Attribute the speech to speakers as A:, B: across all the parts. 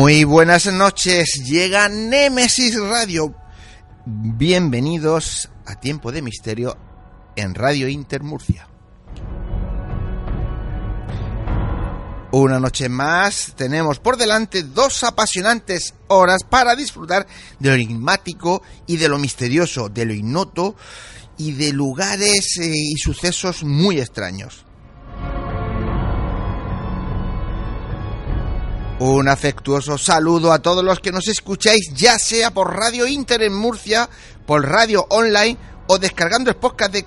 A: Muy buenas noches, llega Nemesis Radio. Bienvenidos a Tiempo de Misterio en Radio Inter Murcia. Una noche más tenemos por delante dos apasionantes horas para disfrutar de lo enigmático y de lo misterioso, de lo ignoto y de lugares eh, y sucesos muy extraños. Un afectuoso saludo a todos los que nos escucháis, ya sea por Radio Inter en Murcia, por radio online o descargando el podcast de,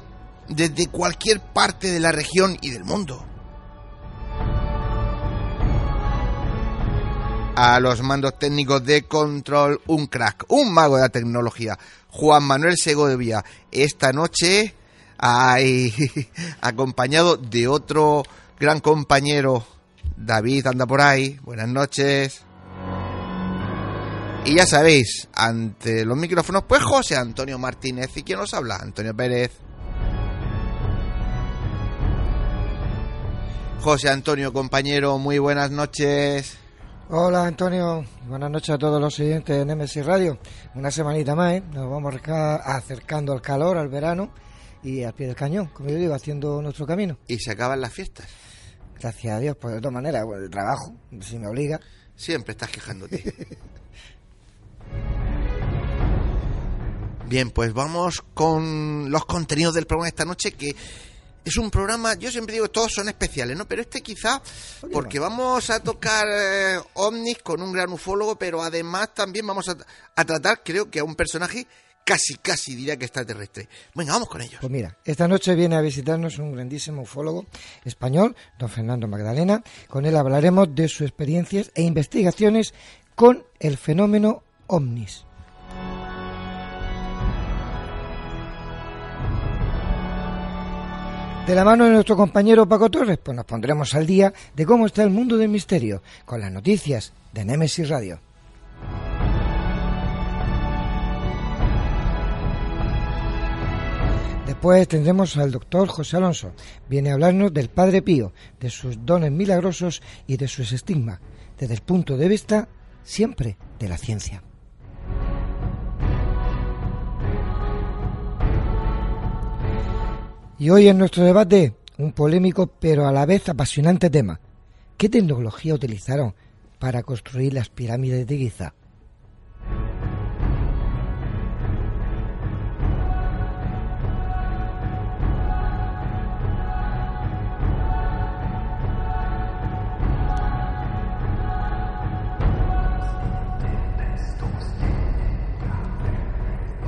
A: desde cualquier parte de la región y del mundo. A los mandos técnicos de control, un crack, un mago de la tecnología, Juan Manuel Segovia. Esta noche, hay, acompañado de otro gran compañero David anda por ahí. Buenas noches. Y ya sabéis, ante los micrófonos, pues José Antonio Martínez. ¿Y quién nos habla? Antonio Pérez. José Antonio, compañero, muy buenas noches.
B: Hola Antonio, buenas noches a todos los siguientes de Nemesis Radio. Una semanita más, ¿eh? nos vamos acercando al calor, al verano y al pie del cañón, como yo digo, haciendo nuestro camino.
A: Y se acaban las fiestas.
B: Gracias a Dios, pues de todas maneras, el trabajo, si me obliga.
A: Siempre estás quejándote. Bien, pues vamos con los contenidos del programa de esta noche, que es un programa, yo siempre digo, todos son especiales, ¿no? Pero este quizá, porque vamos a tocar eh, ovnis con un gran ufólogo, pero además también vamos a, a tratar, creo que a un personaje casi, casi diría que extraterrestre. Venga, vamos con ellos.
B: Pues mira, esta noche viene a visitarnos un grandísimo ufólogo español, don Fernando Magdalena. Con él hablaremos de sus experiencias e investigaciones con el fenómeno ovnis. De la mano de nuestro compañero Paco Torres, pues nos pondremos al día de cómo está el mundo del misterio, con las noticias de Nemesis Radio. Después tendremos al doctor José Alonso. Viene a hablarnos del Padre Pío, de sus dones milagrosos y de sus estigmas, desde el punto de vista siempre de la ciencia. Y hoy en nuestro debate, un polémico pero a la vez apasionante tema. ¿Qué tecnología utilizaron para construir las pirámides de Giza?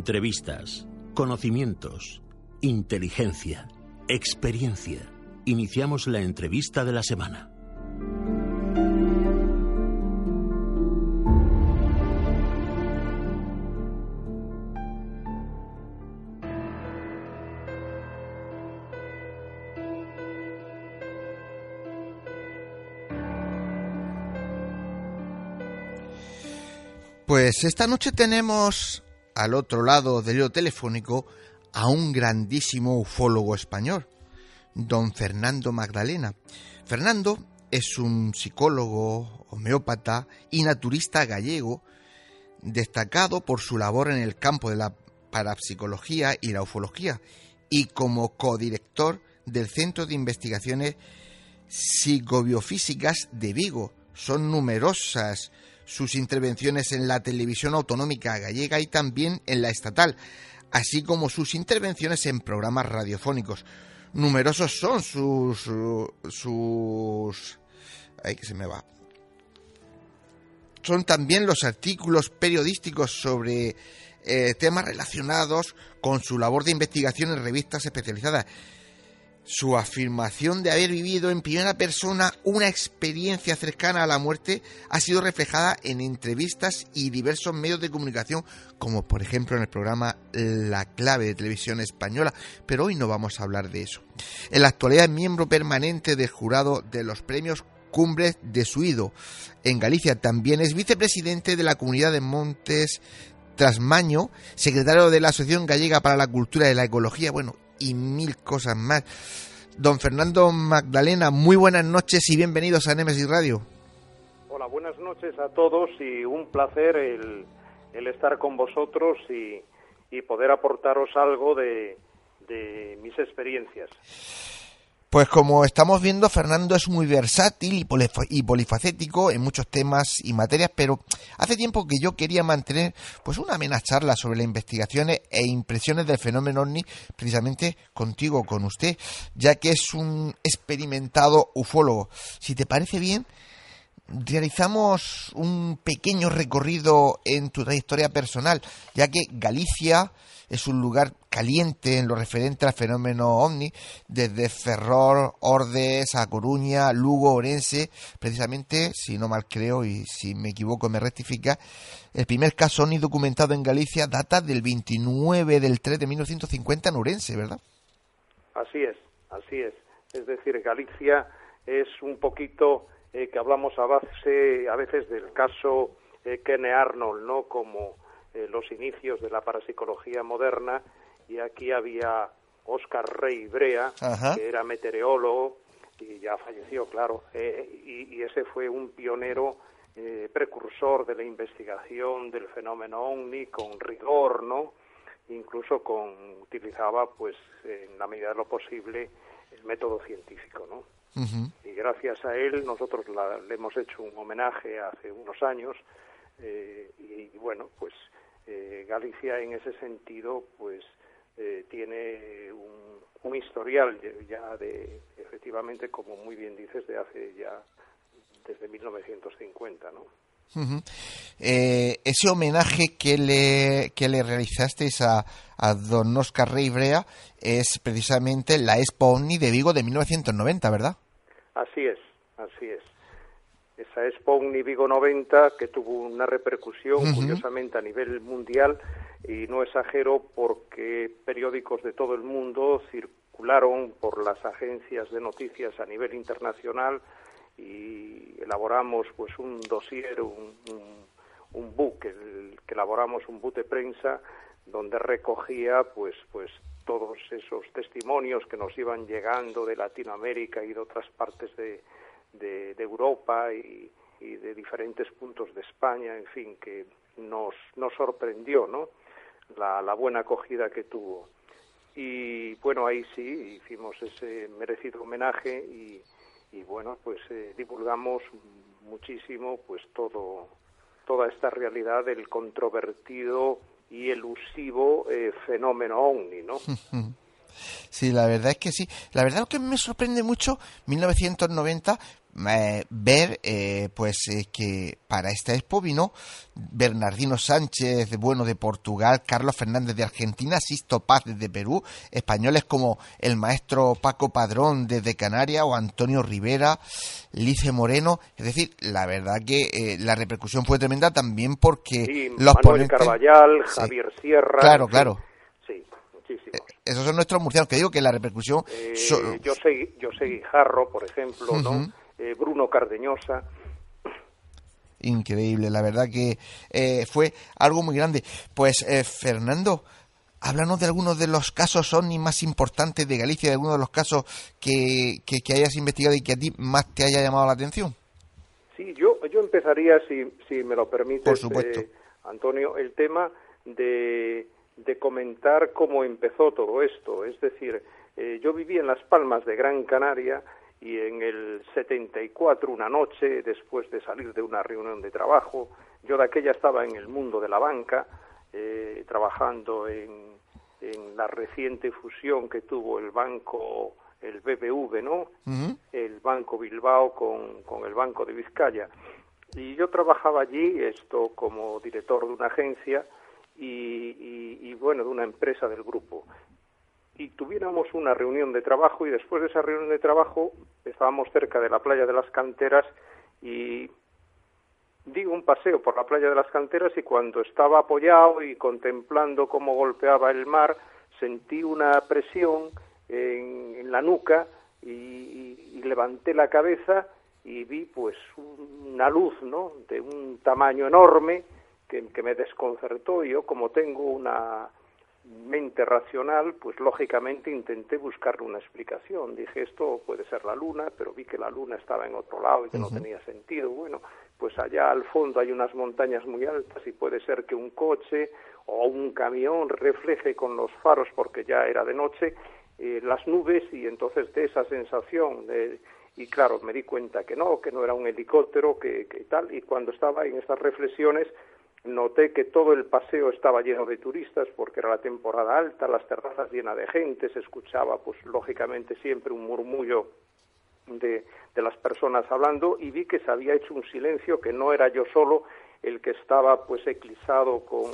C: Entrevistas, conocimientos, inteligencia, experiencia. Iniciamos la entrevista de la semana.
A: Pues esta noche tenemos al otro lado del hilo telefónico a un grandísimo ufólogo español, don Fernando Magdalena. Fernando es un psicólogo, homeópata y naturista gallego, destacado por su labor en el campo de la parapsicología y la ufología, y como codirector del Centro de Investigaciones Psicobiofísicas de Vigo. Son numerosas sus intervenciones en la televisión autonómica gallega y también en la estatal, así como sus intervenciones en programas radiofónicos. Numerosos son sus sus ay que se me va. Son también los artículos periodísticos sobre eh, temas relacionados con su labor de investigación en revistas especializadas su afirmación de haber vivido en primera persona una experiencia cercana a la muerte ha sido reflejada en entrevistas y diversos medios de comunicación, como por ejemplo en el programa La Clave de Televisión Española, pero hoy no vamos a hablar de eso. En la actualidad es miembro permanente del jurado de los premios Cumbres de Suido. En Galicia también es vicepresidente de la Comunidad de Montes Trasmaño, secretario de la Asociación Gallega para la Cultura y la Ecología, bueno, y mil cosas más. Don Fernando Magdalena, muy buenas noches y bienvenidos a Nemesis Radio.
D: Hola, buenas noches a todos y un placer el, estar con vosotros y, poder aportaros algo de, de mis experiencias.
A: Pues como estamos viendo, Fernando es muy versátil y, polifacético en muchos temas y materias, pero hace tiempo que yo quería mantener pues una amena charla sobre las investigaciones e impresiones del fenómeno OVNI precisamente contigo, con usted, ya que es un experimentado ufólogo. Si te parece bien, realizamos un pequeño recorrido en tu trayectoria personal, ya que Galicia es un lugar caliente en lo referente al fenómeno ovni, desde Ferrol, Ordes, A Coruña, Lugo, Orense, precisamente, si no mal creo y si me equivoco me rectifica, el primer caso ovni documentado en Galicia data del 29 del 3 de 1950 en Orense, ¿verdad?
D: Así es, así es. Es decir, Galicia es un poquito eh, que hablamos a base a veces del caso eh, Kenne Arnold, ¿no? Como eh, los inicios de la parapsicología moderna y aquí había Oscar Rey Brea, que era meteorólogo y ya falleció, claro, eh, y, ese fue un pionero eh, precursor de la investigación del fenómeno ovni con rigor, ¿no? Incluso con utilizaba, pues, en la medida de lo posible, el método científico, ¿no? Y gracias a él nosotros le hemos hecho un homenaje hace unos años y, bueno, pues eh, Galicia en ese sentido pues eh, tiene un, historial ya de efectivamente como muy bien dices de hace ya desde 1950 no
A: eh, ese homenaje que le, que le realizasteis a, a don Oscar Rey Brea es precisamente la Expo OVNI de Vigo de 1990, ¿verdad?
D: Así es, así es. Esa Expo Vigo 90 que tuvo una repercusión curiosamente a nivel mundial y no exagero porque periódicos de todo el mundo circularon por las agencias de noticias a nivel internacional y elaboramos pues un dossier, un, un, book, que elaboramos un book de prensa donde recogía pues pues todos esos testimonios que nos iban llegando de Latinoamérica y de otras partes de, de, Europa y, y, de diferentes puntos de España, en fin, que nos, nos sorprendió, ¿no? La, la buena acogida que tuvo. Y bueno, ahí sí hicimos ese merecido homenaje y, y bueno, pues eh, divulgamos muchísimo pues todo toda esta realidad del controvertido y elusivo eh, fenómeno ovni, ¿no?
A: Sí, la verdad es que sí. La verdad que me sorprende mucho 1990 eh, ver eh, pues eh, que para esta expo vino Bernardino Sánchez bueno de Portugal, Carlos Fernández de Argentina, Sisto Paz desde Perú, españoles como el maestro Paco Padrón desde Canarias o Antonio Rivera, Lice Moreno, es decir, la verdad que la repercusión fue tremenda también porque
D: los Manuel Carballal, Javier Sierra,
A: claro, claro.
D: Sí, muchísimos.
A: Esos son nuestros murcianos, que digo que la repercusión...
D: yo sé yo sé Guijarro, por ejemplo, ¿no? Eh, Bruno Cardeñosa.
A: Increíble, la verdad que eh, fue algo muy grande. Pues eh, Fernando, háblanos de algunos de los casos más importantes de Galicia, de algunos de los casos que, que, hayas investigado y que a ti más te haya llamado la atención.
D: Sí, yo, yo empezaría, si, si me lo permites,
A: Por supuesto.
D: Antonio, el tema de, de comentar cómo empezó todo esto. Es decir, yo viví en Las Palmas de Gran Canaria y en el 74, una noche, después de salir de una reunión de trabajo, yo de aquella estaba en el mundo de la banca, eh, trabajando en, en, la reciente fusión que tuvo el banco, el BBV, ¿no? El Banco Bilbao con, con el Banco de Vizcaya. Y yo trabajaba allí, esto como director de una agencia y, y, y bueno, de una empresa del grupo y tuviéramos una reunión de trabajo y después de esa reunión de trabajo estábamos cerca de la playa de las canteras y di un paseo por la playa de las canteras y cuando estaba apoyado y contemplando cómo golpeaba el mar sentí una presión en, la nuca y, levanté la cabeza y vi pues una luz no de un tamaño enorme que, que me desconcertó. Y yo como tengo una mente racional, pues lógicamente intenté buscarle una explicación. Dije, esto puede ser la luna, pero vi que la luna estaba en otro lado y que no tenía sentido. Bueno, pues allá al fondo hay unas montañas muy altas y puede ser que un coche o un camión refleje con los faros, porque ya era de noche, eh, las nubes y entonces de esa sensación de, y claro, me di cuenta que no, que no era un helicóptero, que, que tal, y cuando estaba en estas reflexiones, Noté que todo el paseo estaba lleno de turistas porque era la temporada alta, las terrazas llenas de gente, se escuchaba pues lógicamente siempre un murmullo de, de las personas hablando y vi que se había hecho un silencio que no era yo solo el que estaba pues eclipsado con,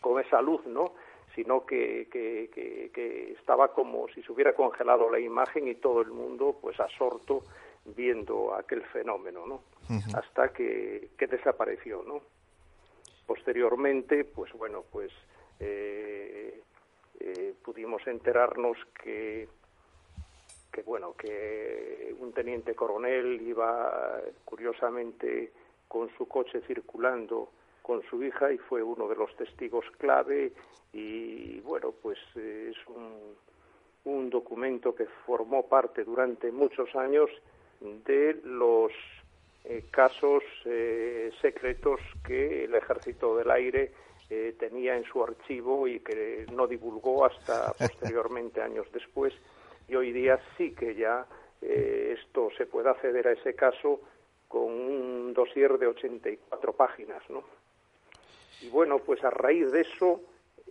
D: con esa luz, ¿no? sino que, que, que, estaba como si se hubiera congelado la imagen y todo el mundo pues asorto viendo aquel fenómeno, ¿no? Hasta que, que desapareció, ¿no? Posteriormente, pues bueno, pues eh, eh, pudimos enterarnos que que bueno que un teniente coronel iba curiosamente con su coche circulando con su hija y fue uno de los testigos clave y bueno pues es un, un documento que formó parte durante muchos años de los eh, casos eh, secretos que el Ejército del Aire eh, tenía en su archivo y que no divulgó hasta posteriormente, años después. Y hoy día sí que ya esto se puede acceder a ese caso con un dossier de 84 páginas, ¿no? Y bueno, pues a raíz de eso,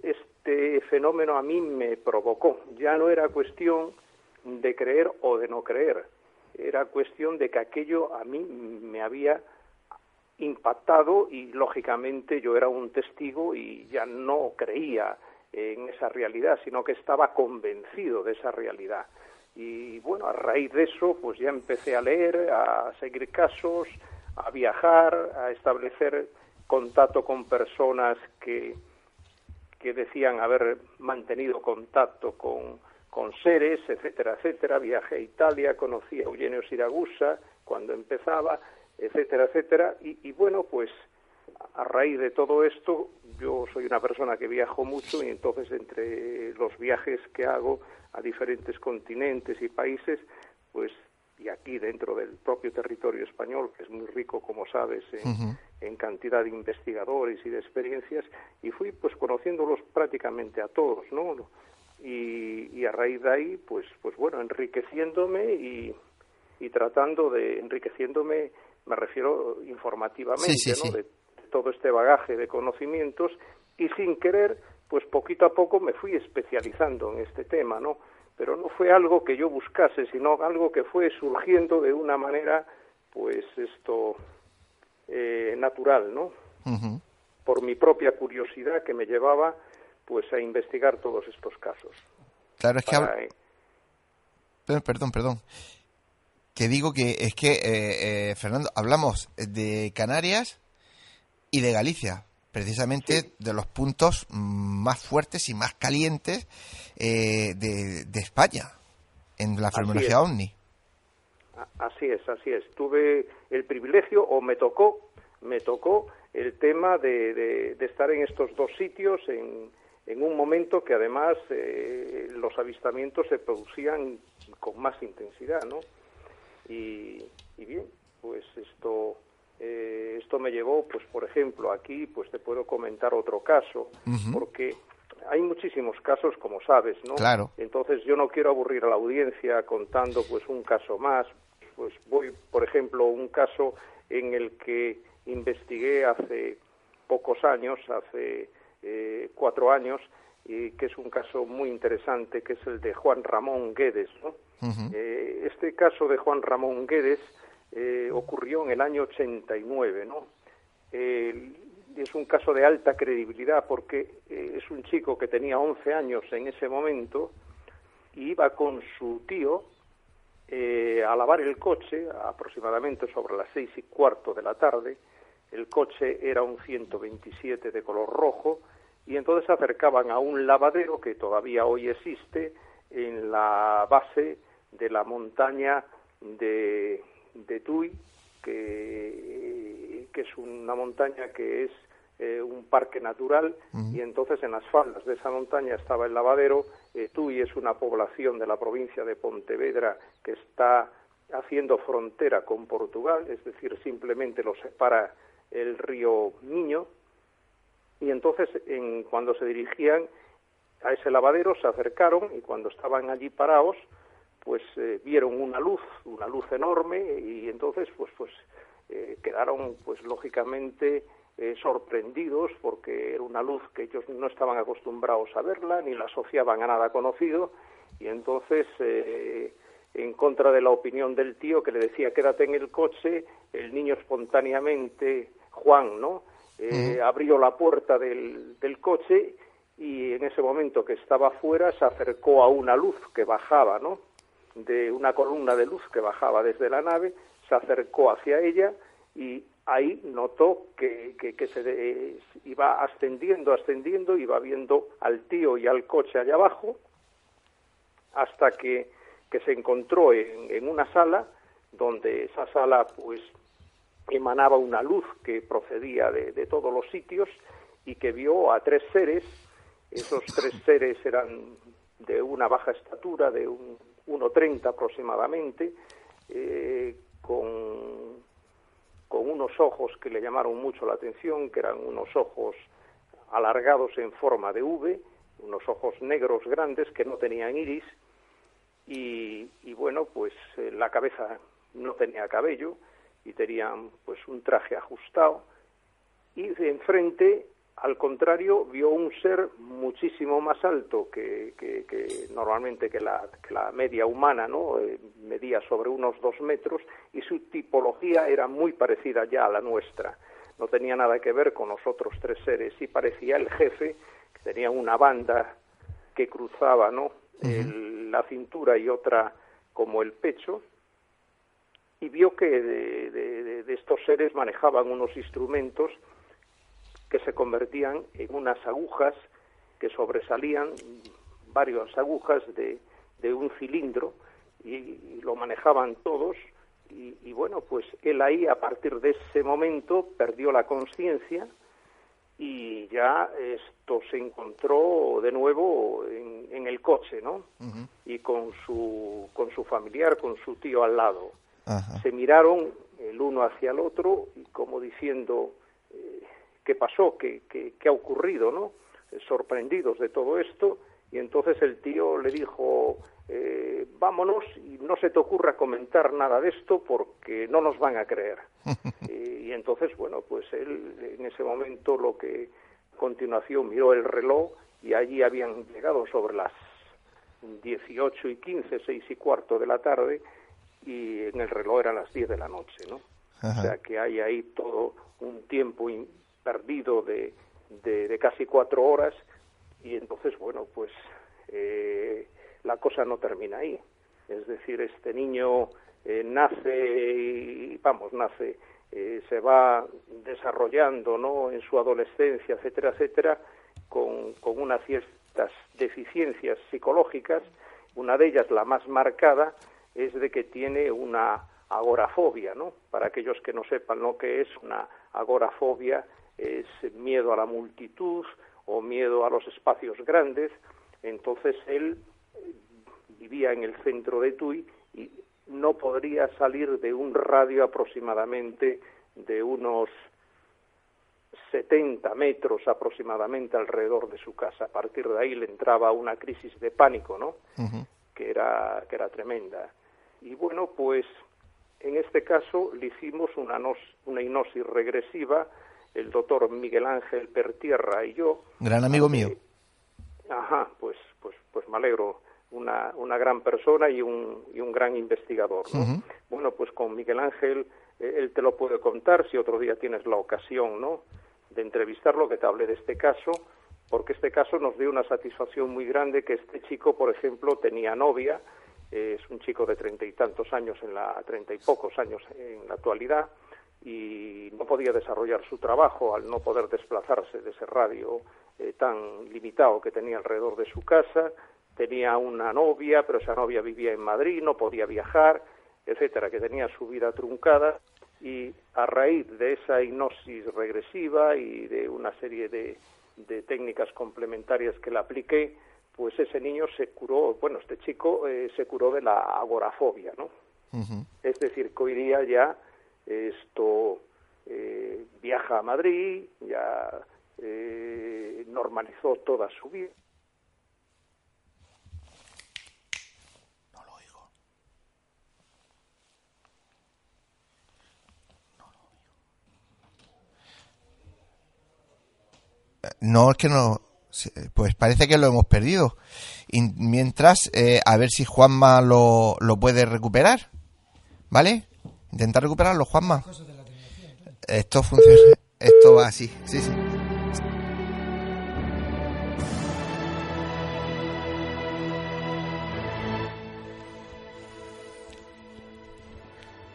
D: este fenómeno a mí me provocó. Ya no era cuestión de creer o de no creer, era cuestión de que aquello a mí me había impactado y lógicamente yo era un testigo y ya no creía en esa realidad, sino que estaba convencido de esa realidad. Y bueno, a raíz de eso, pues ya empecé a leer, a seguir casos, a viajar, a establecer contacto con personas que, que decían haber mantenido contacto con con seres, etcétera, etcétera. Viajé a Italia, conocí a Eugenio Siragusa cuando empezaba, etcétera, etcétera. Y, bueno, pues a raíz de todo esto, yo soy una persona que viajo mucho y entonces entre los viajes que hago a diferentes continentes y países, pues y aquí dentro del propio territorio español, que es muy rico, como sabes, en, cantidad de investigadores y de experiencias, y fui pues conociéndolos prácticamente a todos, ¿no? Y, a raíz de ahí, pues, pues bueno, enriqueciéndome y, y tratando de, enriqueciéndome, me refiero informativamente, ¿no? De, todo este bagaje de conocimientos y sin querer, pues poquito a poco me fui especializando en este tema, ¿no? Pero no fue algo que yo buscase, sino algo que fue surgiendo de una manera, pues esto, eh, natural, ¿no? Por mi propia curiosidad que me llevaba, pues a investigar todos estos casos.
A: Claro, es que... Perdón, perdón que digo que es que, eh, eh, Fernando, hablamos de Canarias y de Galicia, precisamente de los puntos más fuertes y más calientes eh, de, España en la fenomenología OVNI.
D: Así es, así es. Tuve el privilegio o me tocó, me tocó el tema de, estar en estos dos sitios en, en un momento que además los avistamientos se producían con más intensidad, ¿no? Y, bien, pues esto eh, esto me llevó, pues por ejemplo, aquí pues te puedo comentar otro caso, porque hay muchísimos casos, como sabes, ¿no?
A: Claro.
D: Entonces yo no quiero aburrir a la audiencia contando pues un caso más. Pues voy, por ejemplo, un caso en el que investigué hace pocos años, hace eh, cuatro años, y que es un caso muy interesante, que es el de Juan Ramón Guedes. ¿no? Eh, este caso de Juan Ramón Guedes eh, ocurrió en el año 89. ¿no? es un caso de alta credibilidad porque eh, es un chico que tenía 11 años en ese momento y iba con su tío a lavar el coche aproximadamente sobre las seis y cuarto de la tarde. El coche era un 127 de color rojo y entonces se acercaban a un lavadero que todavía hoy existe en la base de la montaña de, de Tui, que, que, es una montaña que es eh, un parque natural y entonces en las faldas de esa montaña estaba el lavadero. Eh, Tui es una población de la provincia de Pontevedra que está haciendo frontera con Portugal, es decir, simplemente lo separa el río Miño, y entonces en, cuando se dirigían a ese lavadero se acercaron y cuando estaban allí parados pues eh, vieron una luz una luz enorme y entonces pues pues eh, quedaron pues lógicamente eh, sorprendidos porque era una luz que ellos no estaban acostumbrados a verla ni la asociaban a nada conocido. Y entonces en contra de la opinión del tío que le decía quédate en el coche el niño espontáneamente Juan no eh, abrió la puerta del, del coche y en ese momento que estaba afuera se acercó a una luz que bajaba, ¿no? De una columna de luz que bajaba desde la nave, se acercó hacia ella y ahí notó que, que, se iba ascendiendo, ascendiendo, iba viendo al tío y al coche allá abajo, hasta que, que se encontró en, en una sala, donde esa sala pues emanaba una luz que procedía de, todos los sitios y que vio a tres seres. Esos tres seres eran de una baja estatura, de un 1,30 aproximadamente, eh, con, con unos ojos que le llamaron mucho la atención, que eran unos ojos alargados en forma de V, unos ojos negros grandes que no tenían iris, y, y bueno, pues eh, la cabeza no tenía cabello, y tenían pues un traje ajustado. Y de enfrente al contrario vio un ser muchísimo más alto que, que, normalmente que la, la, media humana no eh, medía sobre unos dos metros y su tipología era muy parecida ya a la nuestra. No tenía nada que ver con los otros tres seres y parecía el jefe que tenía una banda que cruzaba no la cintura y otra como el pecho y vio que de, estos seres manejaban unos instrumentos que se convertían en unas agujas que sobresalían varias agujas de, un cilindro y, lo manejaban todos y, bueno, pues él ahí a partir de ese momento perdió la conciencia y ya esto se encontró de nuevo en, el coche, ¿no? Y con su, con su familiar, con su tío al lado. Se miraron el uno hacia el otro y como diciendo, eh, ¿qué pasó? ¿Qué, qué, qué ha ocurrido? ¿no? sorprendidos de todo esto y entonces el tío le dijo, eh, vámonos y no se te ocurra comentar nada de esto porque no nos van a creer. y, entonces, bueno, pues él en ese momento lo que a continuación miró el reloj y allí habían llegado sobre las 18 y 15, 6 y cuarto de la tarde y en el reloj eran las 10 de la noche, ¿no? O sea que hay ahí todo un tiempo perdido de, de, casi cuatro horas y entonces, bueno, pues eh, la cosa no termina ahí. Es decir, este niño eh, nace y, vamos, nace, eh, se va desarrollando, ¿no?, en su adolescencia, etcétera, etcétera, con, con unas ciertas deficiencias psicológicas. Una de ellas, la más marcada, es de que tiene una agorafobia, ¿no? Para aquellos que no sepan lo que es una agorafobia, es miedo a la multitud o miedo a los espacios grandes. Entonces él vivía en el centro de Tui y no podría salir de un radio aproximadamente de unos 70 metros aproximadamente alrededor de su casa. A partir de ahí le entraba una crisis de pánico, ¿no? que, era, que era tremenda. Y bueno, pues en este caso le hicimos una, una hipnosis regresiva el doctor Miguel Ángel Pertierra y yo.
A: Gran amigo mío.
D: Ajá, pues, pues, pues me alegro. Una, una gran persona y un, y un gran investigador. Bueno, pues con Miguel Ángel, eh, él te lo puede contar si otro día tienes la ocasión, ¿no? De entrevistarlo, que te hable de este caso, porque este caso nos dio una satisfacción muy grande que este chico, por ejemplo, tenía novia, es un chico de treinta y tantos años en la treinta y pocos años en la actualidad y no podía desarrollar su trabajo al no poder desplazarse de ese radio eh, tan limitado que tenía alrededor de su casa. Tenía una novia, pero esa novia vivía en Madrid, no podía viajar, etcétera, que tenía su vida truncada y a raíz de esa hipnosis regresiva y de una serie de, de técnicas complementarias que le apliqué, pues ese niño se curó, bueno, este chico eh, se curó de la agorafobia, ¿no? Es decir, que hoy día ya esto eh, viaja a Madrid, ya eh, normalizó toda su vida.
A: No lo oigo. No lo oigo. Eh, no, es que no. Pues parece que lo hemos perdido. Y mientras, a ver si Juanma lo, lo puede recuperar. ¿Vale? Intentar recuperarlo, Juanma. Esto funciona. Esto va así. Sí, sí.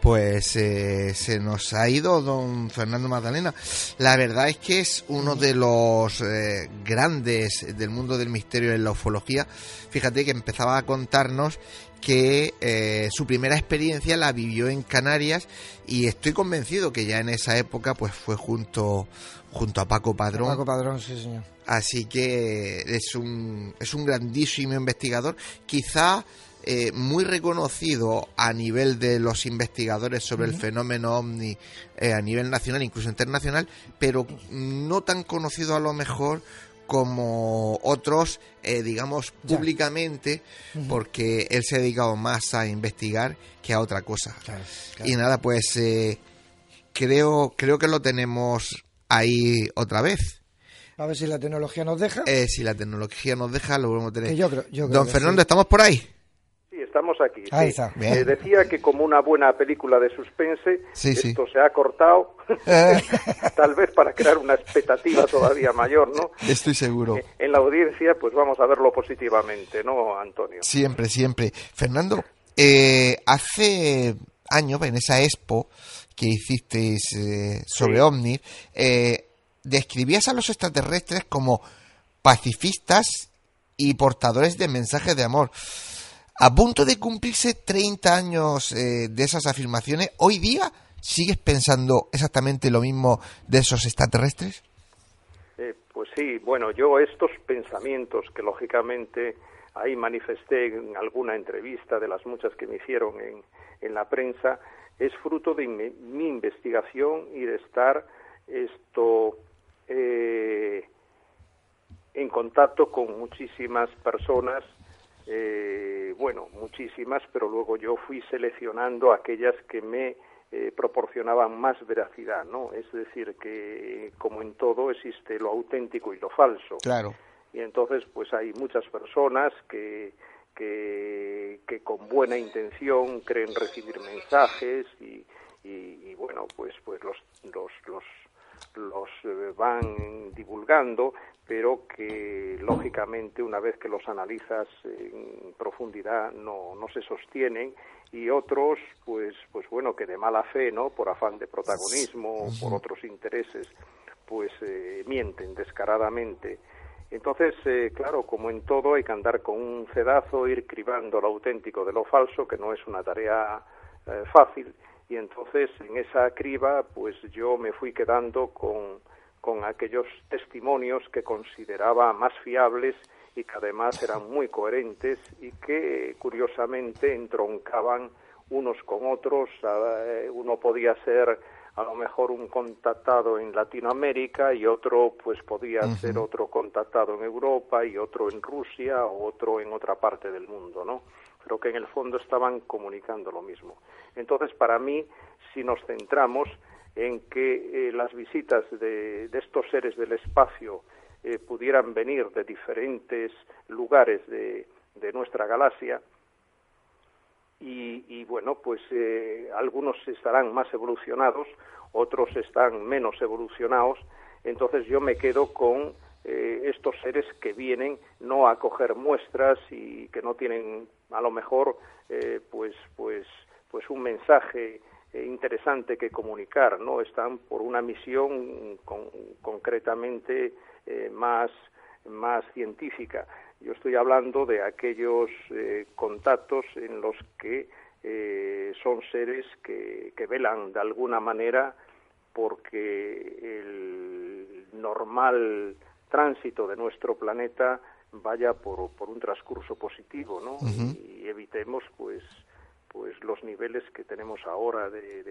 A: Pues eh, se nos ha ido don Fernando Magdalena. La verdad es que es uno de los eh, grandes del mundo del misterio en la ufología. Fíjate que empezaba a contarnos que eh, su primera experiencia la vivió en Canarias y estoy convencido que ya en esa época pues fue junto junto a Paco Padrón.
B: Paco Padrón, sí, señor.
A: Así que es un es un grandísimo investigador, quizá eh, muy reconocido a nivel de los investigadores sobre el fenómeno ovni eh, a nivel nacional, incluso internacional, pero no tan conocido a lo mejor como otros, eh, digamos, públicamente, porque él se ha dedicado más a investigar que a otra cosa. Y nada, pues creo, creo que lo tenemos ahí otra vez.
B: A ver si la tecnología nos deja.
A: si la tecnología nos deja, lo volvemos a tener.
B: Yo creo, yo
A: Don Fernando, ¿estamos por ahí?
D: Estamos aquí. Eh, decía que como una buena película de suspense, esto se ha cortado, eh. tal vez para crear una expectativa todavía mayor, ¿no?
A: Estoy seguro.
D: Eh, en la audiencia, pues vamos a verlo positivamente, ¿no, Antonio?
A: Siempre, siempre. Fernando, hace años, en esa expo que hicisteis sobre OVNI, describías a los extraterrestres como pacifistas y portadores de mensajes de amor. A punto de cumplirse 30 años eh, de esas afirmaciones, hoy día sigues pensando exactamente lo mismo de esos extraterrestres?
D: Eh, pues sí, bueno, yo estos pensamientos que lógicamente ahí manifesté en alguna entrevista de las muchas que me hicieron en, en la prensa, es fruto de mi, investigación y de estar esto eh, en contacto con muchísimas personas eh, bueno, muchísimas, pero luego yo fui seleccionando aquellas que me eh, proporcionaban más veracidad, ¿no? Es decir, que como en todo existe lo auténtico y lo falso.
A: Claro.
D: Y entonces, pues hay muchas personas que, que, que con buena intención creen recibir mensajes y, y, bueno, pues, pues los, los, los los eh, van divulgando, pero que lógicamente una vez que los analizas en profundidad no, no se sostienen. Y otros pues pues bueno que de mala fe no por afán de protagonismo por otros intereses pues eh, mienten descaradamente. Entonces eh, claro como en todo hay que andar con un cedazo ir cribando lo auténtico de lo falso que no es una tarea fácil y entonces en esa criba pues yo me fui quedando con, con aquellos testimonios que consideraba más fiables y que además eran muy coherentes y que curiosamente entroncaban unos con otros. Eh, uno podía ser a lo mejor un contactado en Latinoamérica y otro pues podía ser otro contactado en Europa y otro en Rusia o otro en otra parte del mundo, ¿no? Pero que en el fondo estaban comunicando lo mismo. Entonces, para mí, si nos centramos en que eh, las visitas de, estos seres del espacio eh, pudieran venir de diferentes lugares de, nuestra galaxia, y, bueno, pues eh, algunos estarán más evolucionados, otros están menos evolucionados, entonces yo me quedo con estos seres que vienen no a coger muestras y que no tienen a lo mejor pues pues pues un mensaje eh, interesante que comunicar, ¿no? Están por una misión concretamente eh, más, más científica. Yo estoy hablando de aquellos eh, contactos en los que son seres que velan de alguna manera porque el normal tránsito de nuestro planeta vaya por, por un transcurso positivo, ¿no? Y evitemos, pues, pues los niveles que tenemos ahora de,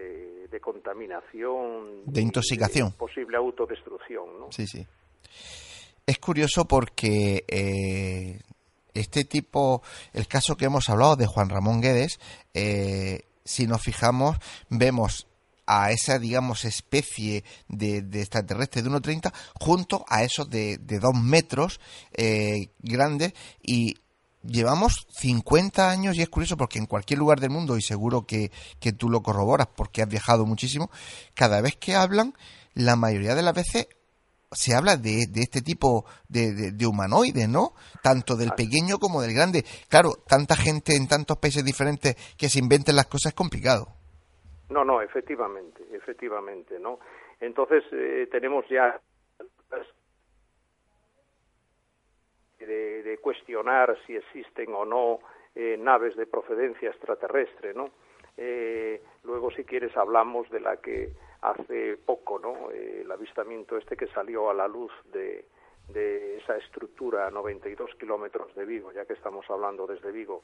D: de, contaminación,
A: de intoxicación,
D: posible autodestrucción, ¿no?
A: Sí, sí. Es curioso porque eh, este tipo, el caso que hemos hablado de Juan Ramón Guedes, eh, si nos fijamos, vemos a esa, digamos, especie de, de extraterrestre de 1,30 junto a esos de, de 2 metros eh, grandes y llevamos 50 años y es curioso porque en cualquier lugar del mundo, y seguro que, que tú lo corroboras porque has viajado muchísimo, cada vez que hablan, la mayoría de las veces se habla de, de este tipo de, de, humanoides, ¿no? Tanto del pequeño como del grande. Claro, tanta gente en tantos países diferentes que se inventen las cosas es complicado.
D: No, no, efectivamente, efectivamente, ¿no? Entonces eh, tenemos ya de, cuestionar si existen o no eh, naves de procedencia extraterrestre, ¿no? Eh, luego, si quieres, hablamos de la que hace poco, ¿no? Eh, el avistamiento este que salió a la luz de, de esa estructura a 92 kilómetros de Vigo, ya que estamos hablando desde Vigo.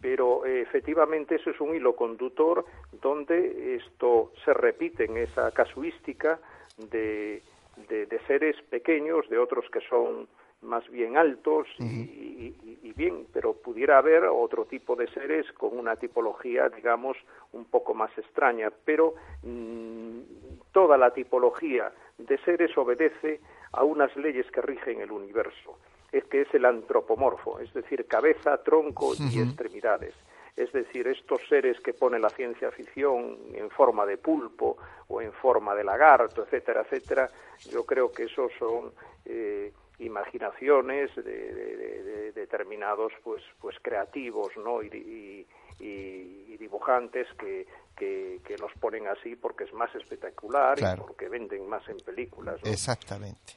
D: Pero efectivamente eso es un hilo conductor donde esto se repite en esa casuística de, de seres pequeños, de otros que son más bien altos y, bien, pero pudiera haber otro tipo de seres con una tipología, digamos, un poco más extraña, pero mm, toda la tipología de seres obedece a unas leyes que rigen el universo, es que es el antropomorfo, es decir, cabeza, tronco y extremidades. Es decir, estos seres que pone la ciencia ficción en forma de pulpo o en forma de lagarto, etcétera, etcétera, yo creo que esos son eh, imaginaciones de, determinados pues pues creativos no y, dibujantes que, que, los ponen así porque es más espectacular y porque venden más en películas
A: exactamente.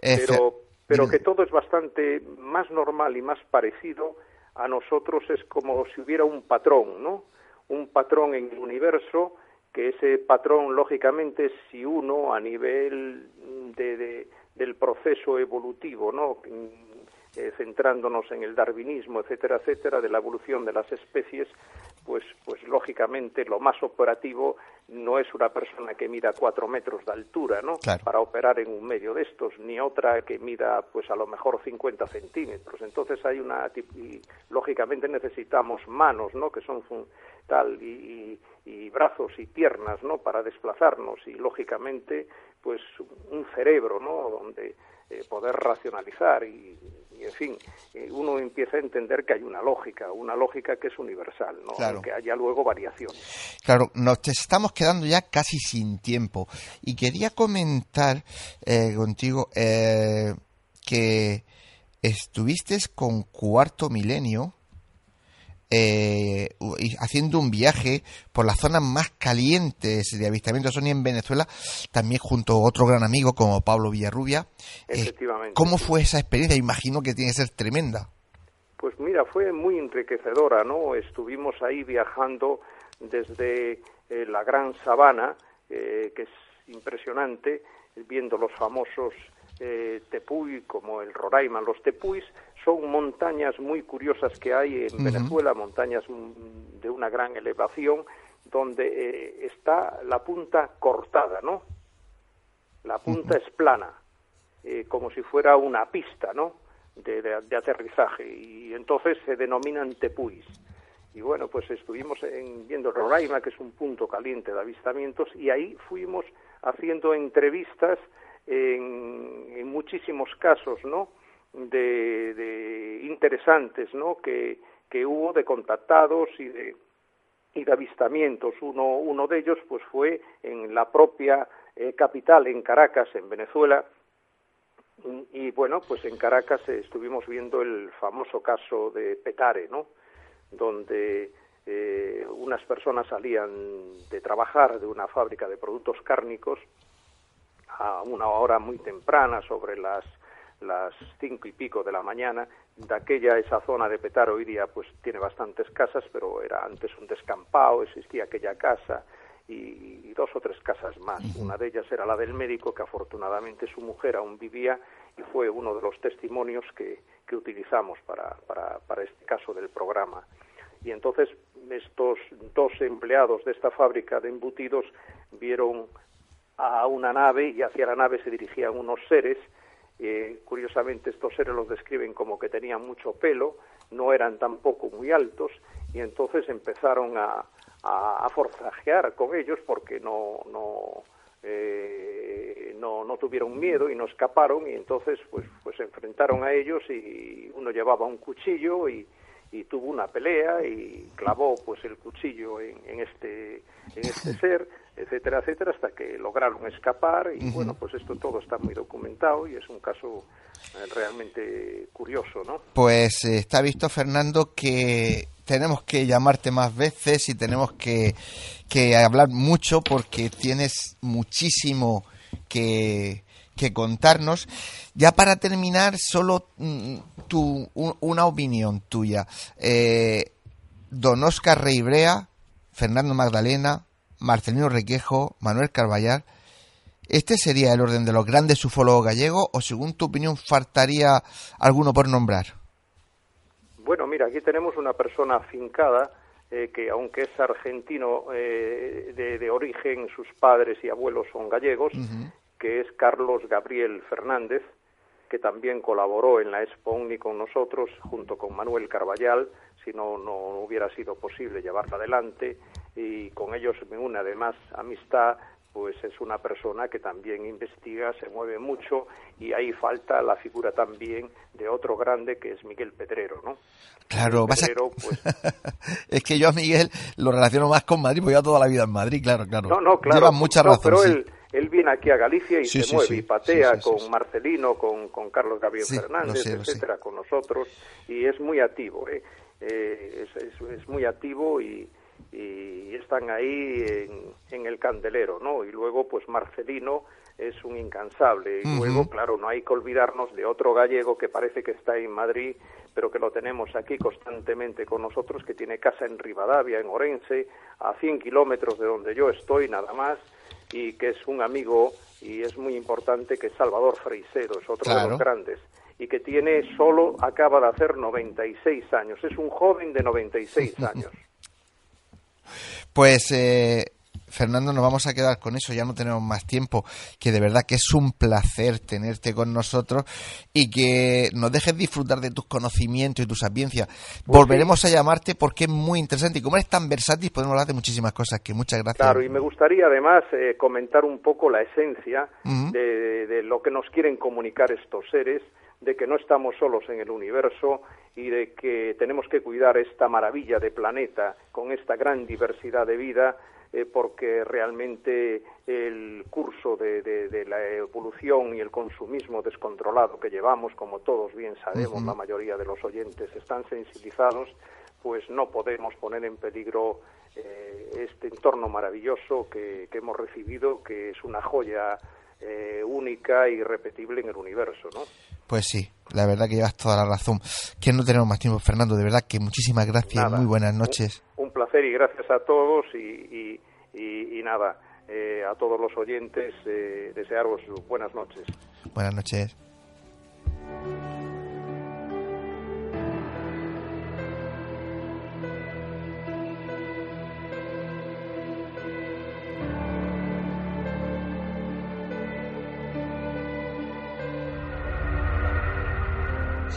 D: Pero pero que todo es bastante más normal y más parecido a nosotros es como si hubiera un patrón, ¿no? Un patrón en el universo que ese patrón, lógicamente, si uno a nivel de, del proceso evolutivo, ¿no? Eh, centrándonos en el darwinismo, etcétera, etcétera, de la evolución de las especies, pues, pues lógicamente lo más operativo no es una persona que mida cuatro metros de altura, ¿no? Para operar en un medio de estos, ni otra que mida, pues a lo mejor 50 centímetros. Entonces hay una, y lógicamente necesitamos manos, ¿no? Que son tal y, y brazos y piernas, ¿no? Para desplazarnos y lógicamente, pues un cerebro, ¿no? Donde eh, poder racionalizar y en fin, eh, uno empieza a entender que hay una lógica, una lógica que es universal, ¿no? Claro. que haya luego variaciones.
A: Claro, nos estamos quedando ya casi sin tiempo y quería comentar eh, contigo eh, que estuviste con Cuarto Milenio eh, haciendo un viaje por las zonas más calientes de avistamiento de Sony en Venezuela, también junto a otro gran amigo como Pablo Villarrubia.
D: Eh, Efectivamente.
A: ¿Cómo fue esa experiencia? Imagino que tiene que ser tremenda.
D: Pues mira, fue muy enriquecedora, ¿no? Estuvimos ahí viajando desde eh, la Gran Sabana, que es impresionante, viendo los famosos tepuy como el Roraima. Los tepuis son montañas muy curiosas que hay en Venezuela, montañas de una gran elevación, donde eh, está la punta cortada, ¿no? La punta es plana, eh, como si fuera una pista, ¿no? De, de, aterrizaje, y entonces se denominan tepuis. Y bueno, pues estuvimos en, viendo Roraima, que es un punto caliente de avistamientos, y ahí fuimos haciendo entrevistas en, en muchísimos casos, ¿no? De, interesantes ¿no? que, que hubo de contactados y de, y de avistamientos. Uno, uno de ellos pues fue en la propia eh, capital, en Caracas, en Venezuela, y, bueno, pues en Caracas estuvimos viendo el famoso caso de Petare, ¿no? Donde eh, unas personas salían de trabajar de una fábrica de productos cárnicos a una hora muy temprana, sobre las las cinco y pico de la mañana. De aquella, esa zona de Petar hoy día pues tiene bastantes casas, pero era antes un descampado, existía aquella casa y, dos o tres casas más. Una de ellas era la del médico, que afortunadamente su mujer aún vivía y fue uno de los testimonios que, que utilizamos para, para, para este caso del programa. Y entonces estos dos empleados de esta fábrica de embutidos vieron a una nave y hacia la nave se dirigían unos seres eh, curiosamente estos seres los describen como que tenían mucho pelo, no eran tampoco muy altos y entonces empezaron a, a, forzajear con ellos porque no, no, eh, no, no tuvieron miedo y no escaparon y entonces pues, pues se enfrentaron a ellos y uno llevaba un cuchillo y, y tuvo una pelea y clavó pues el cuchillo en, en este en este ser etcétera etcétera hasta que lograron escapar y bueno pues esto todo está muy documentado y es un caso eh, realmente curioso no
A: pues eh, está visto Fernando que tenemos que llamarte más veces y tenemos que, que hablar mucho porque tienes muchísimo que que contarnos. Ya para terminar, solo mm, tu, una opinión tuya. Eh, don Oscar Reibrea, Fernando Magdalena, Marcelino Requejo, Manuel Carballar. ¿Este sería el orden de los grandes ufólogos gallegos o según tu opinión faltaría alguno por nombrar?
D: Bueno, mira, aquí tenemos una persona afincada eh, que aunque es argentino eh, de, origen, sus padres y abuelos son gallegos, que es Carlos Gabriel Fernández, que también colaboró en la Expo Omni con nosotros, junto con Manuel Carballal, si no, no hubiera sido posible llevarla adelante, y con ellos me une además amistad, pues es una persona que también investiga, se mueve mucho, y ahí falta la figura también de otro grande que es Miguel Pedrero, ¿no?
A: Claro, pues... es que yo a Miguel lo relaciono más con Madrid, porque yo toda la vida en Madrid, claro, claro.
D: No, no, claro.
A: Lleva mucha razón,
D: pero él viene aquí a Galicia y se mueve y patea con Marcelino, con, con, Carlos Gabriel Fernández, etcétera, con nosotros y es muy activo, ¿eh? Eh, es, es, muy activo y, y están ahí en, en, el candelero, ¿no? Y luego, pues Marcelino es un incansable. Y luego, claro, no hay que olvidarnos de otro gallego que parece que está en Madrid, pero que lo tenemos aquí constantemente con nosotros, que tiene casa en Rivadavia, en Orense, a 100 kilómetros de donde yo estoy nada más, y que es un amigo y es muy importante que Salvador Freisero es otro de los grandes y que tiene solo acaba de hacer 96 años, es un joven de 96 años.
A: Pues eh, Fernando, nos vamos a quedar con eso, ya no tenemos más tiempo, que de verdad que es un placer tenerte con nosotros y que nos dejes disfrutar de tus conocimientos y tu sapiencia. Pues Volveremos a llamarte porque es muy interesante y como eres tan versátil podemos hablar de muchísimas cosas, que muchas gracias.
D: Claro, y me gustaría además eh, comentar un poco la esencia de lo que nos quieren comunicar estos seres, de que no estamos solos en el universo y de que tenemos que cuidar esta maravilla de planeta con esta gran diversidad de vida eh, porque realmente el curso de, la evolución y el consumismo descontrolado que llevamos, como todos bien sabemos, la mayoría de los oyentes están sensibilizados, pues no podemos poner en peligro eh, este entorno maravilloso que, hemos recibido, que es una joya eh, única y irrepetible en el universo, ¿no?
A: Pues sí, la verdad que llevas toda la razón. Que no tenemos más tiempo, Fernando, de verdad que muchísimas gracias, muy buenas noches.
D: Un, placer y gracias a todos y, y, nada, eh, a todos los oyentes eh, desearos buenas noches.
A: Buenas noches.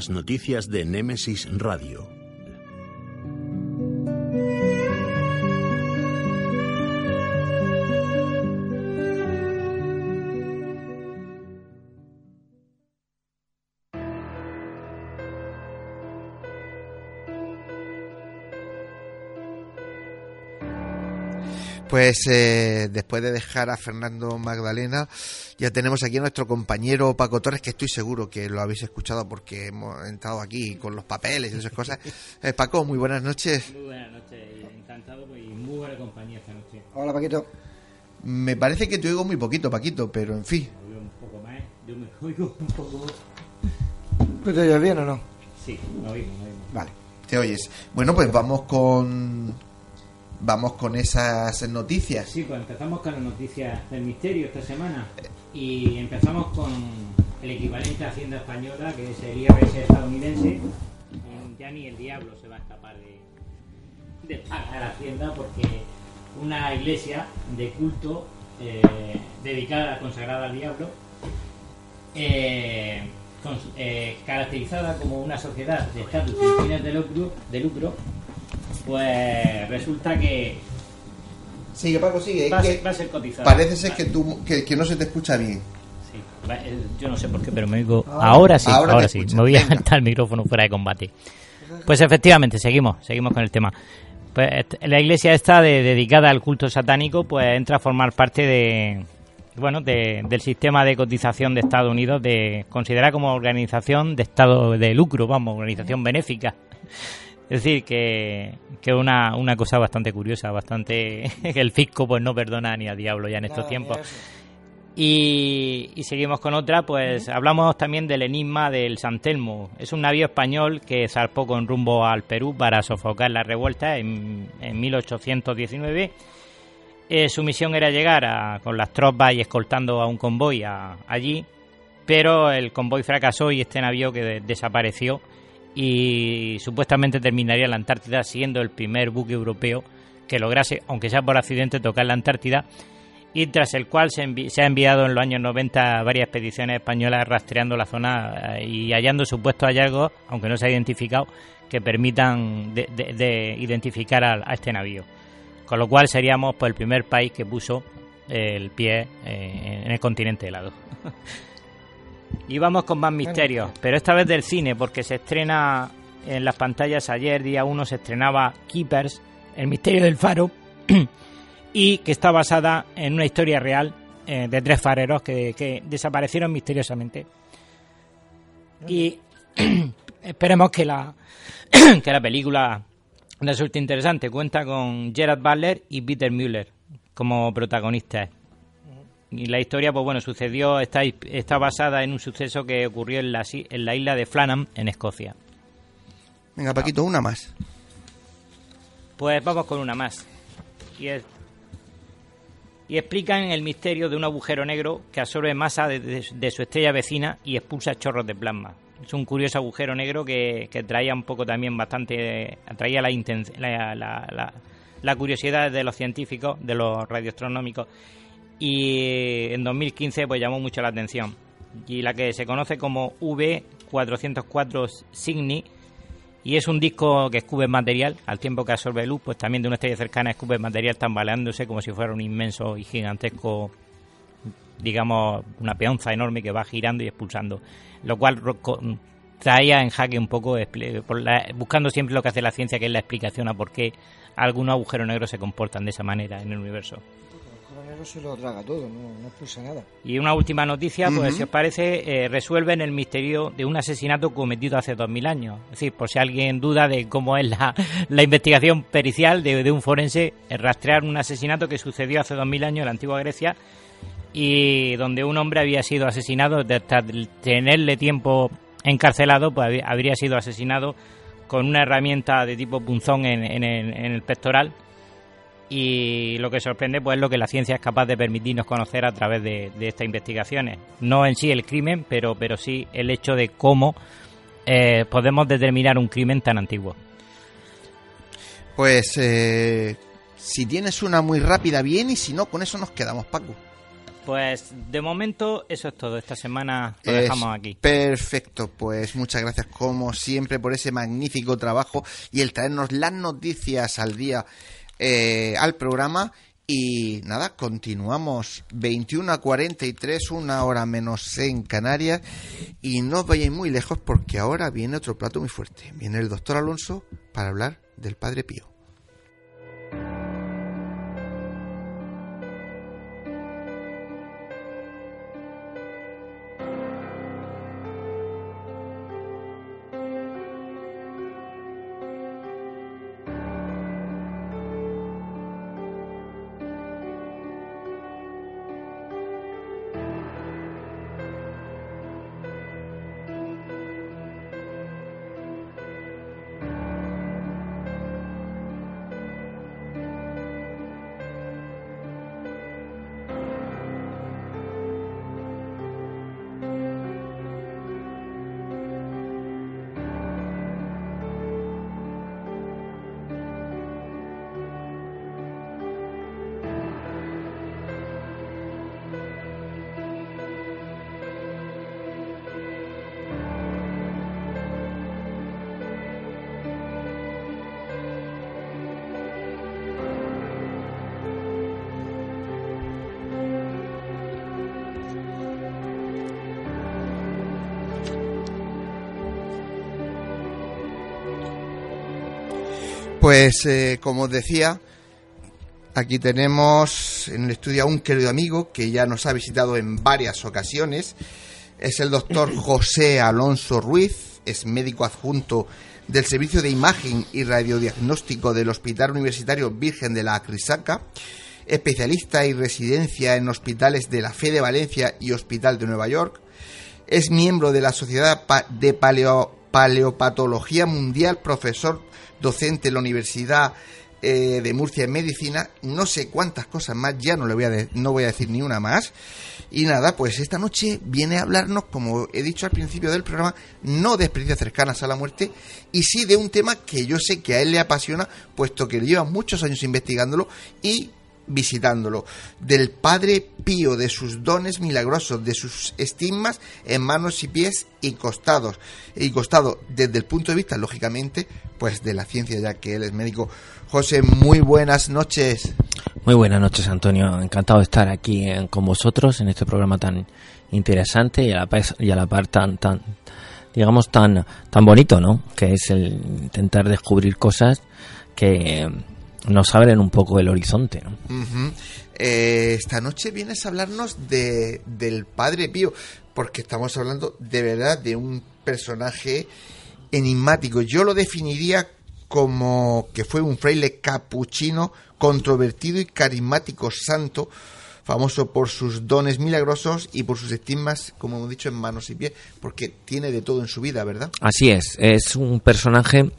C: Las noticias de Némesis Radio.
A: Pues eh, después de dejar a Fernando Magdalena, ya tenemos aquí a nuestro compañero Paco Torres, que estoy seguro que lo habéis escuchado porque hemos entrado aquí con los papeles y esas cosas. Eh, Paco, muy buenas noches.
E: Muy buenas noches, encantado y muy buena compañía esta noche.
B: Hola, Paquito.
A: Me parece que te oigo muy poquito, Paquito, pero en fin.
E: Me oigo un poco más, yo me oigo un poco...
B: ¿Pero te oyes bien o no?
E: Sí, me oigo, me oigo.
A: Vale. Te oyes. Bueno, pues vamos con vamos con esas noticias.
E: Sí, pues empezamos con las noticias del misterio esta semana. Y empezamos con el equivalente a Hacienda Española, que es el IRS estadounidense. Ya ni el diablo se va a escapar de, de pagar Hacienda porque una iglesia de culto eh, dedicada, consagrada al diablo, eh, eh, caracterizada como una sociedad de estatus sin fines de lucro, de lucro pues resulta que
A: Sigue, Paco, sigue.
E: Va, a ser, va a ser cotizado.
A: Parece ser que, tú, que, no se te escucha bien.
E: Sí, yo no sé por qué, pero me digo. Ahora, sí, ahora, sí. Me voy a meter el micrófono fuera de combate. Pues efectivamente, seguimos, seguimos con el tema. Pues la iglesia esta dedicada al culto satánico, pues entra a formar parte de, bueno, del sistema de cotización de Estados Unidos, de considerar como organización de Estado de lucro, vamos, organización benéfica. Es decir, que, que una, una cosa bastante curiosa, bastante... el fisco pues no perdona ni a diablo ya en estos tiempos. Y, seguimos con otra, pues hablamos también del enigma del San Telmo. Es un navío español que zarpó con rumbo al Perú para sofocar la revuelta en, en 1819. Eh, su misión era llegar con las tropas y escoltando a un convoy allí, pero el convoy fracasó y este navío que desapareció y supuestamente terminaría la Antártida siendo el primer buque europeo que lograse, aunque sea por accidente, tocar la Antártida y tras el cual se, ha enviado en los años 90 varias expediciones españolas rastreando la zona eh, y hallando supuestos hallazgos, aunque no se ha identificado, que permitan de, identificar a, este navío. Con lo cual seríamos pues, el primer país que puso el pie eh, en el continente helado. y vamos con más misterios, pero esta vez del cine, porque se estrena en las pantallas ayer, día 1, se estrenaba Keepers, El misterio del faro, y que está basada en una historia real eh, de tres fareros que, desaparecieron misteriosamente. Y esperemos que la, que la película resulte interesante. Cuenta con Gerard Butler y Peter Müller como protagonistas. Y la historia, pues bueno, sucedió, está, está basada en un suceso que ocurrió en la, en la isla de Flanham, en Escocia.
A: Venga, Paquito, una más.
E: Pues vamos con una más. Y, y explican el misterio de un agujero negro que absorbe masa de, su estrella vecina y expulsa chorros de plasma. Es un curioso agujero negro que, traía un poco también bastante. atraía la, la, la, la curiosidad de los científicos, de los radioastronómicos. Y en 2015 pues llamó mucho la atención. Y la que se conoce como V404 Cygni y es un disco que escupe material, al tiempo que absorbe luz, pues también de una estrella cercana escupe material tambaleándose como si fuera un inmenso y gigantesco, digamos, una peonza enorme que va girando y expulsando. Lo cual traía en jaque un poco, buscando siempre lo que hace la ciencia, que es la explicación a por qué algunos agujeros negros se comportan de esa manera en el universo
B: se lo traga todo, no, expulsa nada.
E: Y una última noticia, pues si os parece, eh, resuelven el misterio de un asesinato cometido hace 2000 años. Es decir, por si alguien duda de cómo es la, la investigación pericial de, de un forense, rastrear un asesinato que sucedió hace 2000 años en la antigua Grecia y donde un hombre había sido asesinado, de tenerle tiempo encarcelado, pues habría sido asesinado con una herramienta de tipo punzón en, en, en el pectoral y lo que sorprende pues es lo que la ciencia es capaz de permitirnos conocer a través de, estas investigaciones. No en sí el crimen, pero, pero sí el hecho de cómo eh, podemos determinar un crimen tan antiguo.
A: Pues eh, si tienes una muy rápida, bien, y si no, con eso nos quedamos, Paco.
E: Pues de momento eso es todo. Esta semana lo dejamos aquí.
A: Perfecto, pues muchas gracias como siempre por ese magnífico trabajo y el traernos las noticias al día eh, al programa. Y nada, continuamos 21 a 43, una hora menos en Canarias. Y no vayáis muy lejos porque ahora viene otro plato muy fuerte. Viene el doctor Alonso para hablar del Padre Pío. Pues eh, como os decía, aquí tenemos en el estudio a un querido amigo que ya nos ha visitado en varias ocasiones. Es el doctor José Alonso Ruiz, es médico adjunto del Servicio de Imagen y Radiodiagnóstico del Hospital Universitario Virgen de la Acrisaca, especialista y residencia en hospitales de la Fe de Valencia y Hospital de Nueva York. Es miembro de la Sociedad de Paleopatología Mundial, profesor docente en la Universidad eh, de Murcia en Medicina, no sé cuántas cosas más, ya no le voy a, no voy a decir ni una más. Y nada, pues esta noche viene a hablarnos, como he dicho al principio del programa, no de experiencias cercanas a la muerte, y sí de un tema que yo sé que a él le apasiona, puesto que lleva muchos años investigándolo y visitándolo, del Padre Pío, de sus dones milagrosos, de sus estigmas en manos y pies y costados, y costado desde el punto de vista, lógicamente, pues de la ciencia, ya que él es médico. José, muy buenas noches.
F: Muy buenas noches, Antonio. Encantado de estar aquí eh, con vosotros en este programa tan interesante y a la, y a la par tan, tan, digamos, tan, tan bonito, ¿no? Que es el intentar descubrir cosas que nos abren un poco el horizonte. ¿no?
A: Eh, esta noche vienes a hablarnos de, del Padre Pío, porque estamos hablando de verdad de un personaje enigmático. Yo lo definiría como que fue un fraile capuchino controvertido y carismático santo, famoso por sus dones milagrosos y por sus estigmas, como hemos dicho, en manos y pies, porque tiene de todo en su vida, ¿verdad?
F: Así es, es un personaje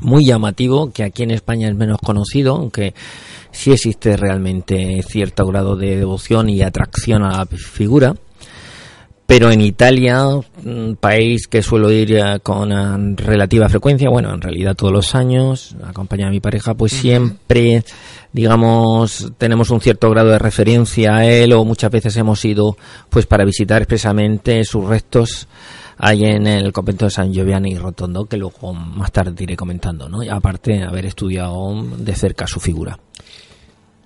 F: muy llamativo, que aquí en España es menos conocido, aunque sí existe realmente cierto grado de devoción y atracción a la figura. Pero en Italia, un país que suelo ir eh, con relativa frecuencia, bueno, en realidad todos los años, acompañada a mi pareja, pues siempre, digamos, tenemos un cierto grado de referencia a él o muchas veces hemos ido pues para visitar expresamente sus restos ahí en el convento de San Giovanni Rotondo, que luego más tarde iré comentando, ¿no? Y aparte haber estudiado de cerca su figura.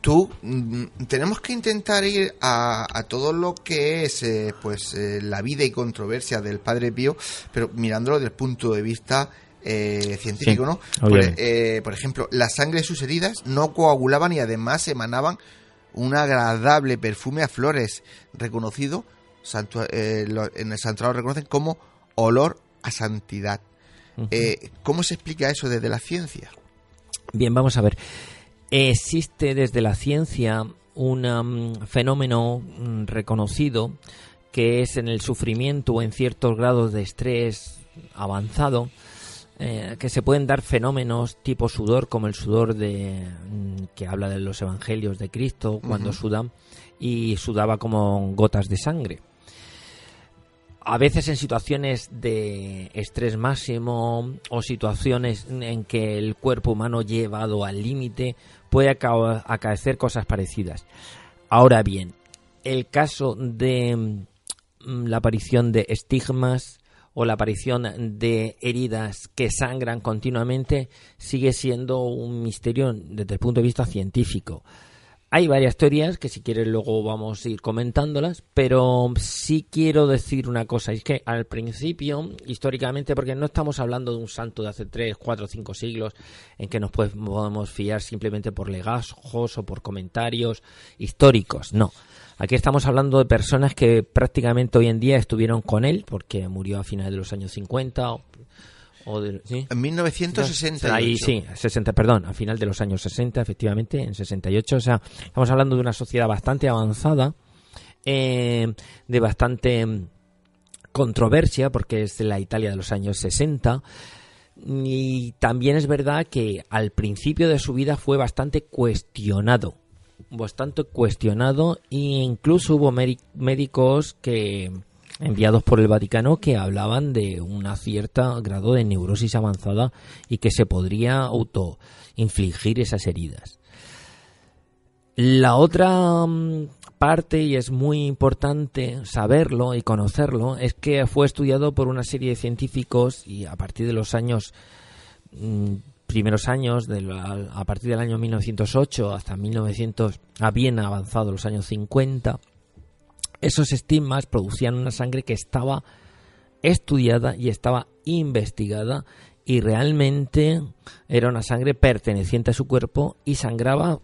A: Tú, mm, tenemos que intentar ir a, todo lo que es eh, pues eh, la vida y controversia del Padre Pío, pero mirándolo desde el punto de vista eh, científico, ¿no? Por, por, ejemplo, la sangre de sus heridas no coagulaban y además emanaban un agradable perfume a flores, reconocido eh, en el santuario reconocen como olor a santidad. Eh, ¿Cómo se explica eso desde la ciencia?
F: Bien, vamos a ver. Existe desde la ciencia un mm, fenómeno mm, reconocido que es en el sufrimiento o en ciertos grados de estrés avanzado, eh, que se pueden dar fenómenos tipo sudor, como el sudor de mm, que habla de los evangelios de Cristo, cuando suda y sudaba como gotas de sangre a veces en situaciones de estrés máximo o situaciones en que el cuerpo humano llevado al límite puede acaecer cosas parecidas. Ahora bien, el caso de mm, la aparición de estigmas o la aparición de heridas que sangran continuamente sigue siendo un misterio desde el punto de vista científico. Hay varias teorías que si quieres luego vamos a ir comentándolas, pero sí quiero decir una cosa, es que al principio, históricamente, porque no estamos hablando de un santo de hace 3, 4, 5 siglos en que nos podemos fiar simplemente por legajos o por comentarios históricos, no. Aquí estamos hablando de personas que prácticamente hoy en día estuvieron con él, porque murió a finales de los años 50,
A: en 1968.
F: Ahí sí, 60, perdón, a final de los años 60, efectivamente, en 68. O sea, estamos hablando de una sociedad bastante avanzada, eh, de bastante controversia, porque es de la Italia de los años 60. Y también es verdad que al principio de su vida fue bastante cuestionado. Bastante cuestionado e incluso hubo médicos que enviados por el Vaticano que hablaban de un cierto grado de neurosis avanzada y que se podría autoinfligir esas heridas. La otra mm, parte, y es muy importante saberlo y conocerlo, es que fue estudiado por una serie de científicos y a partir de los años mm, primeros años, a partir del año 1908 hasta 1900, a bien avanzado los años 50, esos estigmas producían una sangre que estaba estudiada y estaba investigada y realmente era una sangre perteneciente a su cuerpo y sangraba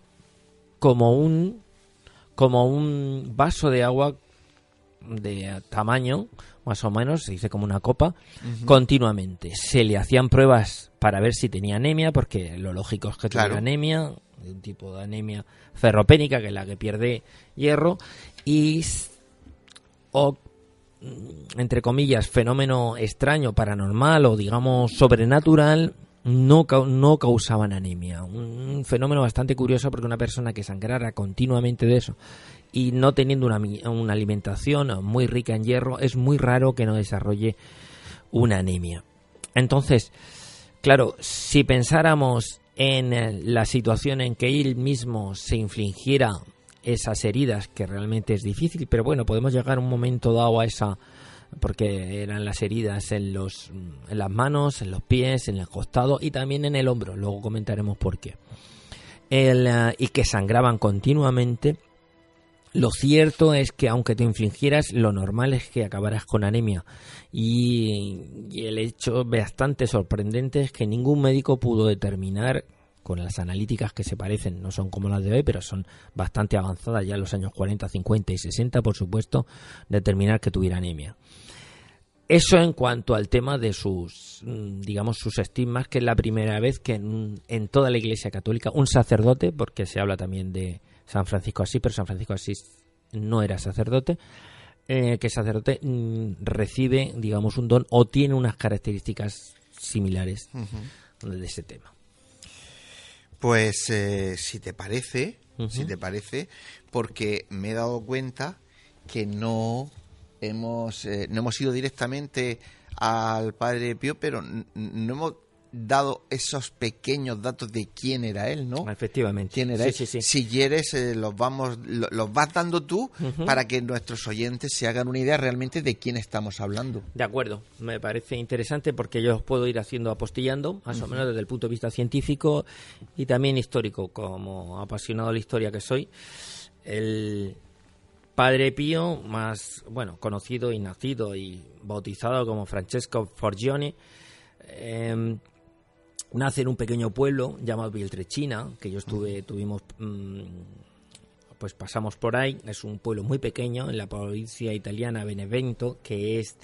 F: como un como un vaso de agua de tamaño más o menos, se dice como una copa, continuamente. Se le hacían pruebas para ver si tenía anemia, porque lo lógico es que tenía anemia, un tipo de anemia ferropénica, que es la que pierde hierro, y o mm, entre comillas, fenómeno extraño, paranormal o digamos sobrenatural, no, no causaban anemia. Un fenómeno bastante curioso porque una persona que sangrara continuamente de eso y no teniendo una, una alimentación muy rica en hierro, es muy raro que no desarrolle una anemia. Entonces, claro, si pensáramos en eh, la situación en que él mismo se infligiera esas heridas, que realmente es difícil, pero bueno, podemos llegar un momento dado a esa porque eran las heridas en los en las manos, en los pies, en el costado y también en el hombro. Luego comentaremos por qué. El, eh, y que sangraban continuamente. Lo cierto es que aunque te infligieras, lo normal es que acabaras con anemia. Y, y el hecho bastante sorprendente es que ningún médico pudo determinar con las analíticas que se parecen, no son como las de hoy, pero son bastante avanzadas ya en los años 40, 50 y 60, por supuesto, determinar que tuviera anemia. Eso en cuanto al tema de sus, mm, digamos, sus estigmas, que es la primera vez que en, toda la Iglesia Católica un sacerdote, porque se habla también de San Francisco Asís, pero San Francisco Asís no era sacerdote, eh, que sacerdote mm, recibe, digamos, un don o tiene unas características similares de ese tema.
A: Pues eh, si te parece, si te parece, porque me he dado cuenta que no hemos, eh, no hemos ido directamente al Padre Pío, pero no hemos dado esos pequeños datos de quién era él, ¿no?
F: Efectivamente.
A: ¿Quién era él? Si quieres, eh, los vamos, los vas dando tú para que nuestros oyentes se hagan una idea realmente de quién estamos hablando.
F: De acuerdo, me parece interesante porque yo os puedo ir haciendo apostillando, más o menos desde el punto de vista científico y también histórico, como apasionado de la historia que soy. El Padre Pío, más bueno, conocido y nacido y bautizado como Francesco Forgione, eh, nace en un pequeño pueblo llamado Viltrechina, que yo estuve, tuvimos, mm, pues pasamos por ahí. Es un pueblo muy pequeño en la provincia italiana Benevento, que es,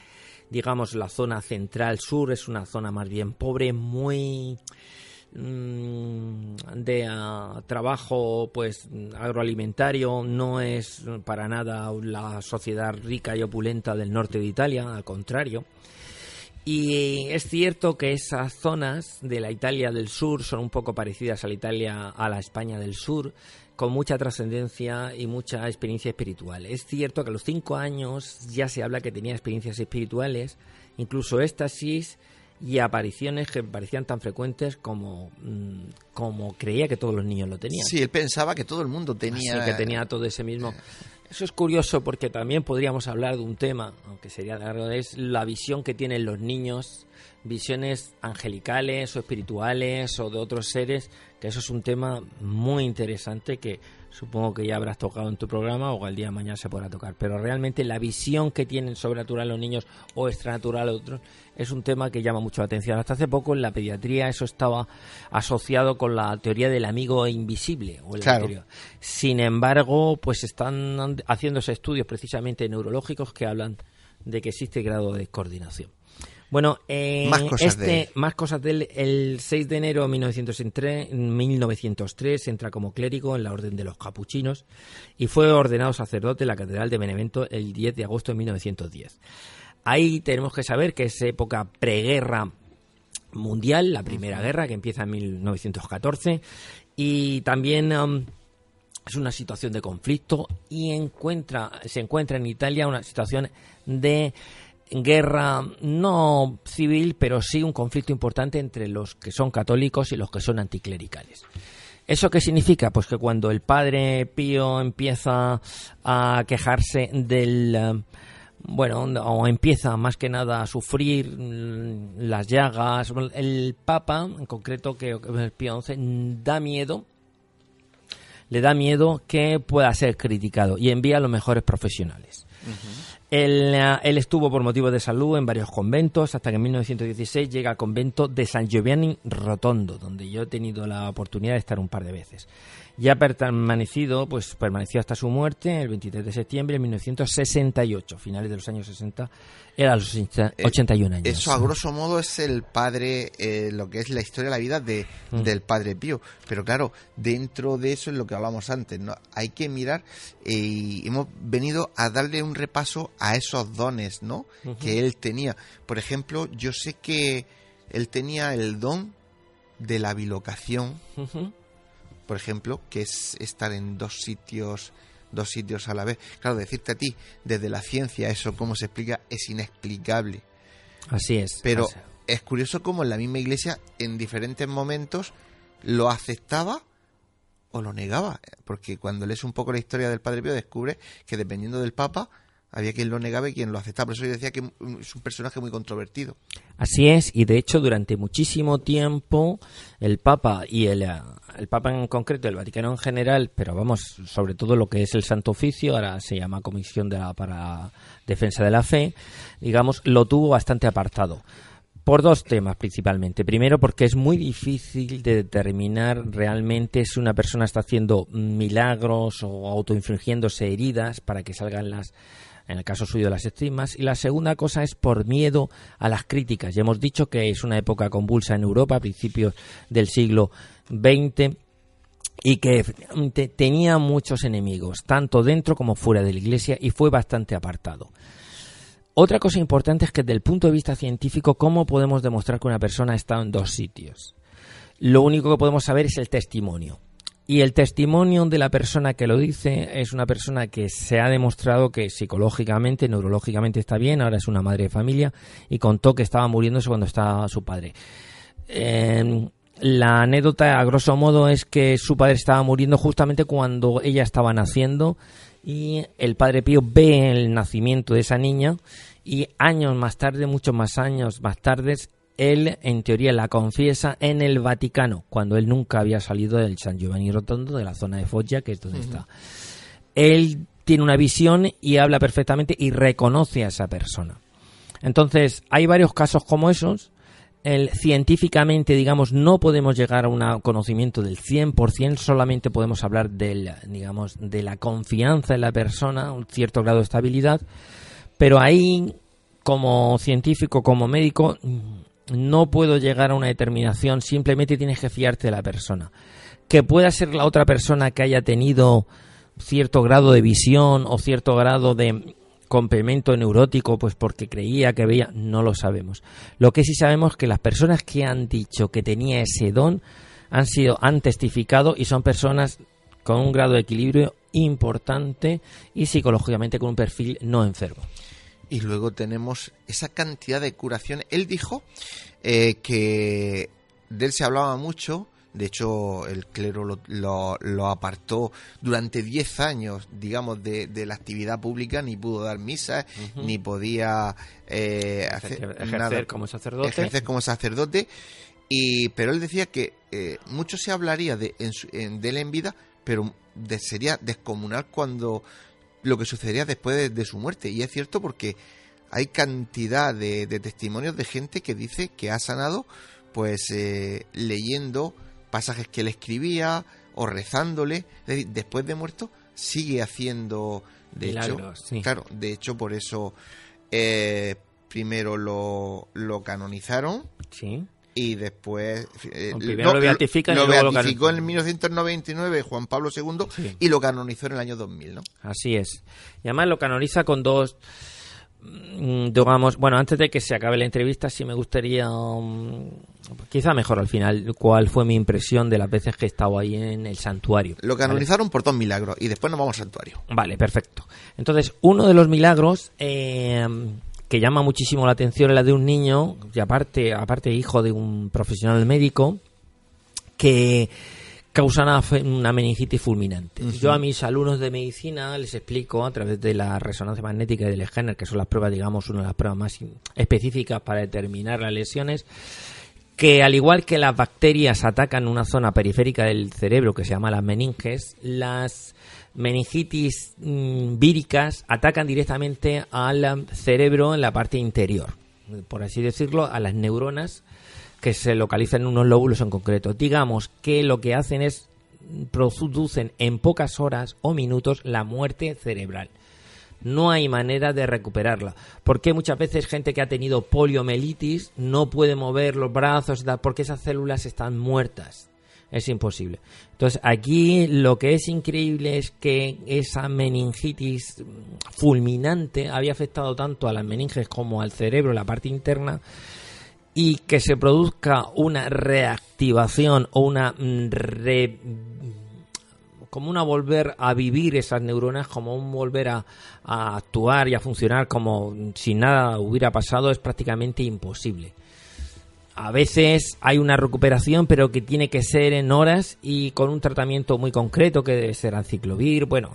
F: digamos, la zona central sur. Es una zona más bien pobre, muy mm, de ah, trabajo pues agroalimentario no es para nada la sociedad rica y opulenta del norte de Italia al contrario y es cierto que esas zonas de la Italia del sur son un poco parecidas a la Italia, a la España del sur, con mucha trascendencia y mucha experiencia espiritual. Es cierto que a los cinco años ya se habla que tenía experiencias espirituales, incluso éxtasis y apariciones que parecían tan frecuentes como, mm, como creía que todos los niños lo tenían.
A: Sí, él pensaba que todo el mundo tenía...
F: que tenía todo ese mismo... Eso es curioso porque también podríamos hablar de un tema, aunque sería largo, es la visión que tienen los niños, visiones angelicales o espirituales o de otros seres, que eso es un tema muy interesante que supongo que ya habrás tocado en tu programa o al día de mañana se podrá tocar. Pero realmente la visión que tienen sobrenatural los niños o extranatural otros es un tema que llama mucho la atención. Hasta hace poco en la pediatría eso estaba asociado con la teoría del amigo invisible. O Sin embargo, pues están haciéndose estudios precisamente neurológicos que hablan de que existe grado de coordinación. Bueno, eh, más cosas este, de más cosas del el 6 de enero de 1903, 1903 entra como clérigo en la Orden de los Capuchinos y fue ordenado sacerdote en la Catedral de Benevento el 10 de agosto de 1910. Ahí tenemos que saber que es época preguerra mundial, la Primera Guerra, que empieza en 1914, y también um, es una situación de conflicto y encuentra, se encuentra en Italia una situación de guerra no civil, pero sí un conflicto importante entre los que son católicos y los que son anticlericales. ¿Eso qué significa? Pues que cuando el padre Pío empieza a quejarse del um, bueno, o empieza más que nada a sufrir mm, las llagas. El Papa, en concreto, que el Pío XI, da miedo, le da miedo que pueda ser criticado y envía a los mejores profesionales. eh, él, estuvo por motivos de salud en varios conventos hasta que en 1916 llega al convento de San Giovanni Rotondo, donde yo he tenido la oportunidad de estar un par de veces ya permanecido, pues permaneció hasta su muerte el 23 de septiembre de 1968, finales de los años 60, era los 81 años.
A: Eso a grosso modo es el padre, eh, lo que es la historia de la vida de, mm. del padre Pío. Pero claro, dentro de eso es lo que hablamos antes, ¿no? Hay que mirar eh, y hemos venido a darle un repaso a esos dones, ¿no? Que él tenía. Por ejemplo, yo sé que él tenía el don de la bilocación por ejemplo, que es estar en dos sitios dos sitios a la vez. Claro, decirte a ti desde la ciencia eso cómo se explica es inexplicable.
F: Así es.
A: Pero es curioso cómo en la misma iglesia en diferentes momentos lo aceptaba o lo negaba. Porque cuando lees un poco la historia del Padre Pío descubre que dependiendo del Papa había quien lo negaba y quien lo aceptaba. Por eso yo decía que es un personaje muy controvertido.
F: Así es, y de hecho durante muchísimo tiempo el Papa y el, eh, el Papa en concreto, el Vaticano en general, pero vamos, sobre todo lo que es el Santo Oficio, ahora se llama Comisión de la, para Defensa de la Fe, digamos, lo tuvo bastante apartado. Por dos temas principalmente. Primero, porque es muy difícil de determinar realmente si una persona está haciendo milagros o autoinfligiéndose heridas para que salgan las, en el caso suyo las estigmas, y la segunda cosa es por miedo a las críticas. Ya hemos dicho que es una época convulsa en Europa, a principios del siglo XX, y que tenía muchos enemigos, tanto dentro como fuera de la iglesia, y fue bastante apartado. Otra cosa importante es que desde el punto de vista científico, ¿cómo podemos demostrar que una persona ha estado en dos sitios? Lo único que podemos saber es el testimonio. Y el testimonio de la persona que lo dice es una persona que se ha demostrado que psicológicamente, neurológicamente está bien, ahora es una madre de familia y contó que estaba muriéndose cuando estaba su padre. Em, la anécdota, a grosso modo, es que su padre estaba muriendo justamente cuando ella estaba naciendo y el padre Pío ve el nacimiento de esa niña y años más tarde, muchos más años más tarde, él en teoría la confiesa en el Vaticano, cuando él nunca había salido del San Giovanni Rotondo, de la zona de Foggia, que es donde está. Él tiene una visión y habla perfectamente y reconoce a esa persona. Entonces, hay varios casos como esos. El, científicamente, digamos, no podemos llegar a un conocimiento del 100%, solamente podemos hablar del, digamos, de la confianza en la persona, un cierto grado de estabilidad, pero ahí, como científico, como médico, no puedo llegar a una determinación, simplemente tienes que fiarte de la persona. Que pueda ser la otra persona que haya tenido cierto grado de visión o cierto grado de complemento neurótico, pues porque creía que veía, no lo sabemos. Lo que sí sabemos es que las personas que han dicho que tenía ese don han sido, han testificado y son personas con un grado de equilibrio importante y psicológicamente con un perfil no enfermo
A: y luego tenemos esa cantidad de curación. Él dijo eh, que de él se hablaba mucho, de hecho el clero lo, lo, apartó durante 10 años, digamos, de, de, la actividad pública, ni pudo dar misas, ni podía eh, hacer,
F: ejercer como sacerdote.
A: Ejercer como sacerdote. Y, pero él decía que eh, mucho se hablaría de, en, de él en vida, pero sería descomunal cuando lo que sucedería después de, su muerte. Y es cierto porque hay cantidad de, testimonios de gente que dice que ha sanado pues eh, leyendo pasajes que él escribía o rezándole. Es decir, después de muerto sigue haciendo... De hecho, claro, de hecho por eso eh, primero lo, lo canonizaron.
F: Sí
A: y después
F: eh, lo, lo beatificó
A: en 1999 Juan Pablo II y lo canonizó en el año 2000, ¿no?
F: Así es. Y además lo canoniza con dos mm, digamos, bueno, antes de que se acabe la entrevista, sí me gustaría, mm, quizá mejor al final, cuál fue mi impresión de las veces que he estado ahí en el santuario.
A: Lo canonizaron por dos milagros y después nos vamos al santuario.
F: Vale, perfecto. Entonces, uno de los milagros eh, que llama muchísimo la atención es la de un niño, y aparte, aparte hijo de un profesional médico, que causa una, meningitis fulminante. Yo a mis alumnos de medicina les explico a través de la resonancia magnética y del escáner, que son las pruebas, digamos, una de las pruebas más específicas para determinar las lesiones, que al igual que las bacterias atacan una zona periférica del cerebro que se llama las meninges, las meningitis mm, víricas atacan directamente al cerebro en la parte interior, por así decirlo, a las neuronas que se localizan en unos lóbulos en concreto. Digamos que lo que hacen es producen en pocas horas o minutos la muerte cerebral. No hay manera de recuperarla. Porque muchas veces gente que ha tenido poliomielitis no puede mover los brazos porque esas células están muertas es imposible. Entonces, aquí lo que es increíble es que esa meningitis fulminante había afectado tanto a las meninges como al cerebro, la parte interna, y que se produzca una reactivación o una re como una volver a vivir esas neuronas, como un volver a, a, actuar y a funcionar como si nada hubiera pasado, es prácticamente imposible a veces hay una recuperación, pero que tiene que ser en horas y con un tratamiento muy concreto, que debe ser anciclovir. Bueno,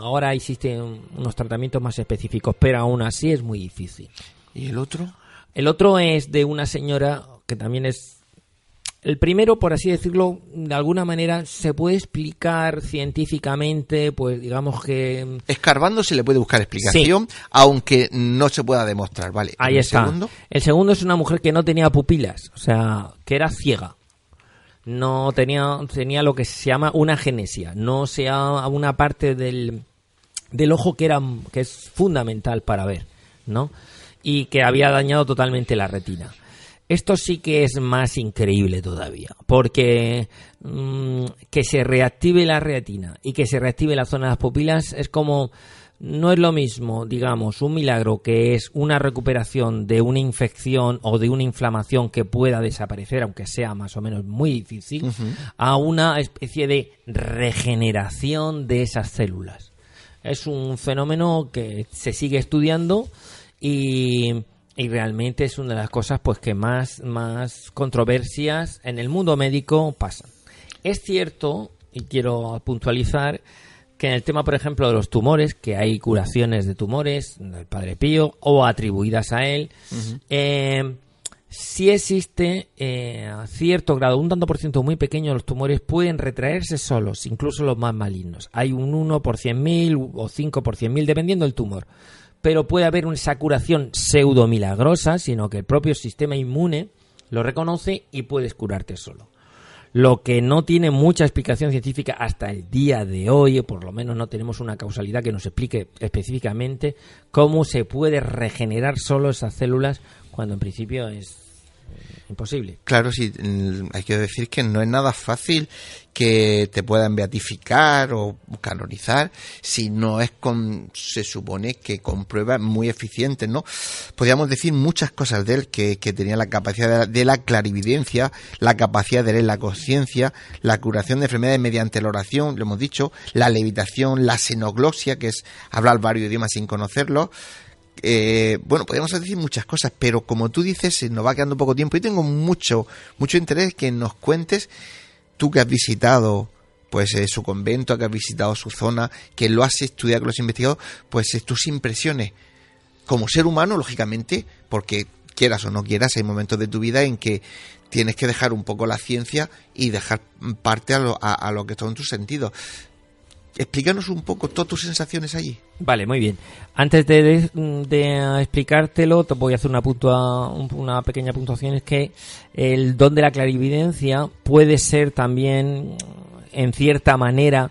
F: ahora existen unos tratamientos más específicos, pero aún así es muy difícil.
A: ¿Y el otro?
F: El otro es de una señora que también es el primero, por así decirlo, de alguna manera se puede explicar científicamente, pues digamos que...
A: Escarbando se le puede buscar explicación, aunque no se pueda demostrar, ¿vale?
F: Ahí ¿El Segundo? El segundo es una mujer que no tenía pupilas, o sea, que era ciega. No tenía, tenía lo que se llama una genesia, no sea una parte del, del ojo que, era, que es fundamental para ver, ¿no? Y que había dañado totalmente la retina. Esto sí que es más increíble todavía, porque mm, que se reactive la retina y que se reactive la zona de las pupilas es como no es lo mismo, digamos, un milagro que es una recuperación de una infección o de una inflamación que pueda desaparecer, aunque sea más o menos muy difícil, a una especie de regeneración de esas células. Es un fenómeno que se sigue estudiando y y realmente es una de las cosas pues que más, más controversias en el mundo médico pasan. Es cierto, y quiero puntualizar, que en el tema, por ejemplo, de los tumores, que hay curaciones de tumores del Padre Pío o atribuidas a él, eh, si existe eh, cierto grado, un tanto por ciento muy pequeño, los tumores pueden retraerse solos, incluso los más malignos. Hay un 1 por 100.000 o 5 por 100.000, dependiendo del tumor pero puede haber esa curación pseudo milagrosa, sino que el propio sistema inmune lo reconoce y puedes curarte solo. Lo que no tiene mucha explicación científica hasta el día de hoy, por lo menos no tenemos una causalidad que nos explique específicamente cómo se puede regenerar solo esas células cuando en principio es imposible.
A: Claro, sí, hay que decir que no es nada fácil que te puedan beatificar o canonizar si no es con, se supone que con pruebas muy eficientes, ¿no? Podríamos decir muchas cosas de él, que, tenía la capacidad de la, clarividencia, la capacidad de leer la conciencia, la curación de enfermedades mediante la oración, lo hemos dicho, la levitación, la xenoglosia, que es hablar varios idiomas sin conocerlos, eh, bueno, podríamos decir muchas cosas, pero como tú dices, nos va quedando poco tiempo y tengo mucho, mucho interés que nos cuentes, tú que has visitado pues eh, su convento, que has visitado su zona, que lo has estudiado, que lo has investigado, pues eh, tus impresiones como ser humano, lógicamente, porque quieras o no quieras, hay momentos de tu vida en que tienes que dejar un poco la ciencia y dejar parte a lo, a lo que son tus sentidos. Explícanos un poco todas tus sensaciones allí.
F: Vale, muy bien. Antes de, explicártelo, te voy a hacer una, una pequeña puntuación. Es que el don de la clarividencia puede ser también, en cierta manera,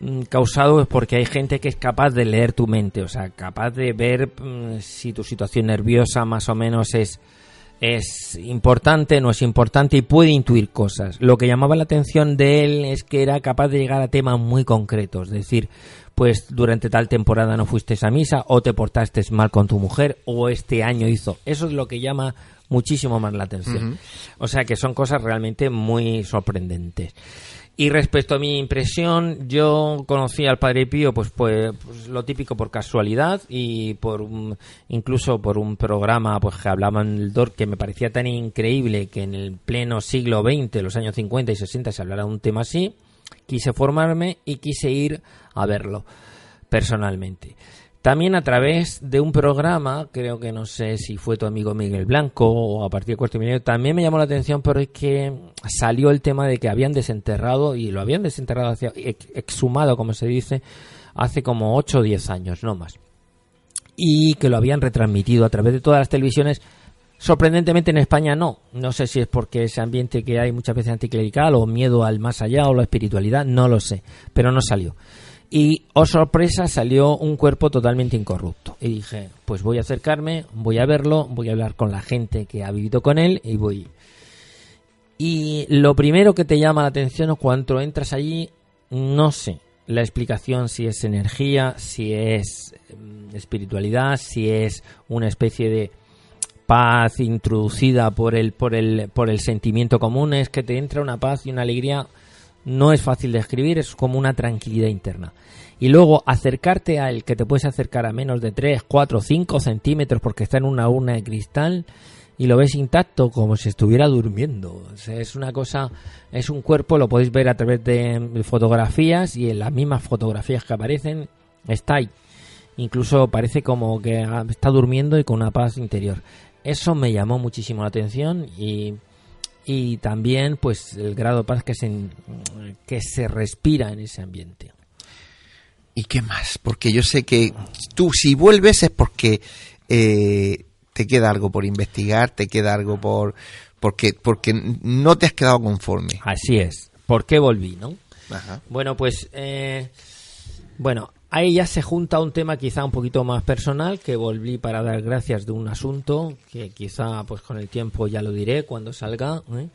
F: mm, causado porque hay gente que es capaz de leer tu mente, o sea, capaz de ver mm, si tu situación nerviosa más o menos es es importante, no es importante y puede intuir cosas. Lo que llamaba la atención de él es que era capaz de llegar a temas muy concretos, es decir, pues durante tal temporada no fuiste a misa o te portaste mal con tu mujer o este año hizo. Eso es lo que llama muchísimo más la atención. O sea que son cosas realmente muy sorprendentes. Y respecto a mi impresión, yo conocí al Padre Pío, pues, pues, pues lo típico por casualidad y por incluso por un programa pues que hablaban del DOR que me parecía tan increíble que en el pleno siglo XX, los años 50 y 60, se hablara de un tema así. Quise formarme y quise ir a verlo personalmente. También a través de un programa, creo que no sé si fue tu amigo Miguel Blanco o a partir de cuarto milenio, también me llamó la atención, pero es que salió el tema de que habían desenterrado, y lo habían desenterrado, hacia, exhumado, como se dice, hace como 8 o 10 años, no más. Y que lo habían retransmitido a través de todas las televisiones. Sorprendentemente en España no. No sé si es porque ese ambiente que hay muchas veces anticlerical o miedo al más allá o la espiritualidad, no lo sé. Pero no salió y, oh sorpresa, salió un cuerpo totalmente incorrupto. Y dije, pues voy a acercarme, voy a verlo, voy a hablar con la gente que ha vivido con él y voy. Y lo primero que te llama la atención es cuando entras allí, no sé la explicación si es energía, si es mm, espiritualidad, si es una especie de paz introducida por el, por el, por el sentimiento común, es que te entra una paz y una alegría no es fácil de escribir, es como una tranquilidad interna. Y luego acercarte a él, que te puedes acercar a menos de 3, 4, 5 centímetros porque está en una urna de cristal, y lo ves intacto como si estuviera durmiendo. es una cosa, es un cuerpo, lo podéis ver a través de fotografías y en las mismas fotografías que aparecen está ahí. Incluso parece como que está durmiendo y con una paz interior. Eso me llamó muchísimo la atención y, y también pues el grado de paz que se, que se respira en ese ambiente.
A: ¿Y qué más? Porque yo sé que tú si vuelves es porque eh, te queda algo por investigar, te queda algo por... porque, porque no te has quedado conforme.
F: Así es. ¿Por qué volví, no? Bueno, pues... Eh, bueno, ahí ya se junta un tema quizá un poquito más personal que volví para dar gracias de un asunto que quizá pues con el tiempo ya lo diré cuando salga, ¿eh?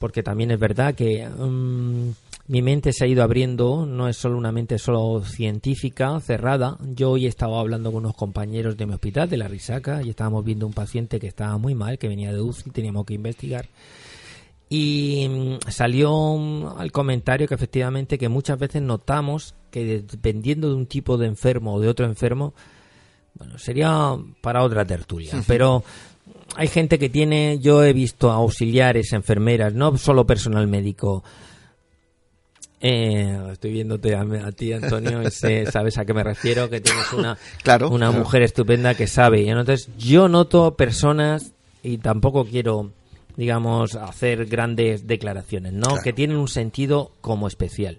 F: porque también es verdad que mm, mi mente se ha ido abriendo, no es solo una mente solo científica, cerrada. Yo hoy estaba hablando con unos compañeros de mi hospital, de la Risaca, y estábamos viendo un paciente que estaba muy mal, que venía de UCI, teníamos que investigar. Y mm, salió al comentario que efectivamente que muchas veces notamos que dependiendo de un tipo de enfermo o de otro enfermo, bueno, sería para otra tertulia, pero hay gente que tiene, yo he visto auxiliares, enfermeras, no solo personal médico, eh, estoy viéndote a, ti, Antonio, sabes a qué me refiero, que tienes una, una mujer estupenda que sabe. Y entonces, yo noto personas, y tampoco quiero, digamos, hacer grandes declaraciones, ¿no? Que tienen un sentido como especial.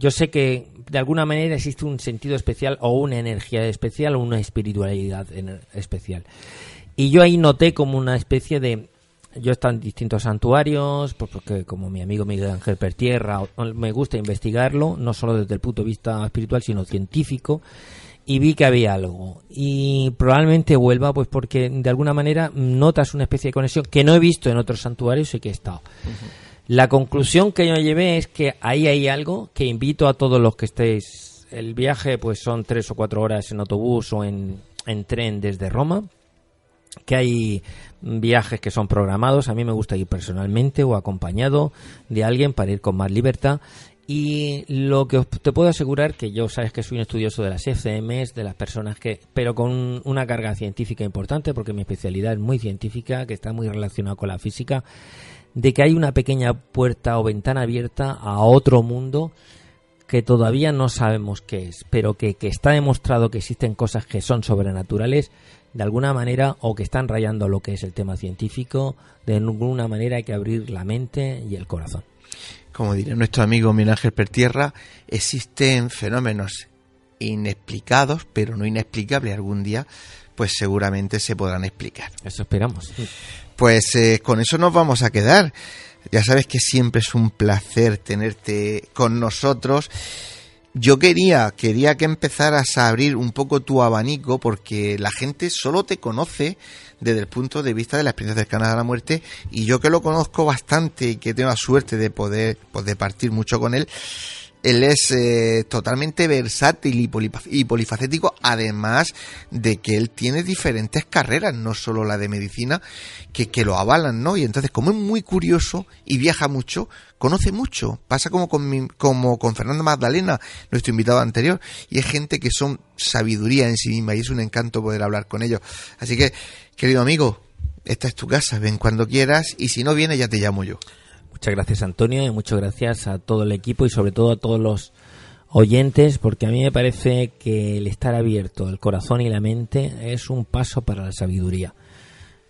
F: Yo sé que de alguna manera existe un sentido especial o una energía especial o una espiritualidad especial. Y yo ahí noté como una especie de yo he estado en distintos santuarios, pues porque como mi amigo Miguel Ángel Pertierra, me gusta investigarlo, no solo desde el punto de vista espiritual, sino científico, y vi que había algo. Y probablemente vuelva, pues porque de alguna manera notas una especie de conexión que no he visto en otros santuarios y que he estado. La conclusión que yo llevé es que ahí hay algo que invito a todos los que estéis. El viaje, pues son tres o cuatro horas en autobús o en, en tren desde Roma que hay viajes que son programados. A mí me gusta ir personalmente o acompañado de alguien para ir con más libertad. Y lo que te puedo asegurar, que yo sabes que soy un estudioso de las FCMs, de las personas que, pero con una carga científica importante, porque mi especialidad es muy científica, que está muy relacionada con la física, de que hay una pequeña puerta o ventana abierta a otro mundo que todavía no sabemos qué es, pero que, que está demostrado que existen cosas que son sobrenaturales de alguna manera o que están rayando lo que es el tema científico, de alguna manera hay que abrir la mente y el corazón.
A: Como diría nuestro amigo Miguel Ángel Pertierra, existen fenómenos inexplicados, pero no inexplicables algún día, pues seguramente se podrán explicar.
F: Eso esperamos.
A: Pues eh, con eso nos vamos a quedar. Ya sabes que siempre es un placer tenerte con nosotros yo quería, quería que empezaras a abrir un poco tu abanico porque la gente solo te conoce desde el punto de vista de la experiencia cercana a la muerte y yo que lo conozco bastante y que tengo la suerte de poder, pues de partir mucho con él, él es eh, totalmente versátil y, polifacético, además de que él tiene diferentes carreras, no solo la de medicina, que, que lo avalan, ¿no? Y entonces, como es muy curioso y viaja mucho, conoce mucho. Pasa como con, como con Fernando Magdalena, nuestro invitado anterior, y es gente que son sabiduría en sí misma y es un encanto poder hablar con ellos. Así que, querido amigo, esta es tu casa, ven cuando quieras y si no viene ya te llamo yo.
F: Muchas gracias Antonio y muchas gracias a todo el equipo y sobre todo a todos los oyentes porque a mí me parece que el estar abierto, el corazón y la mente es un paso para la sabiduría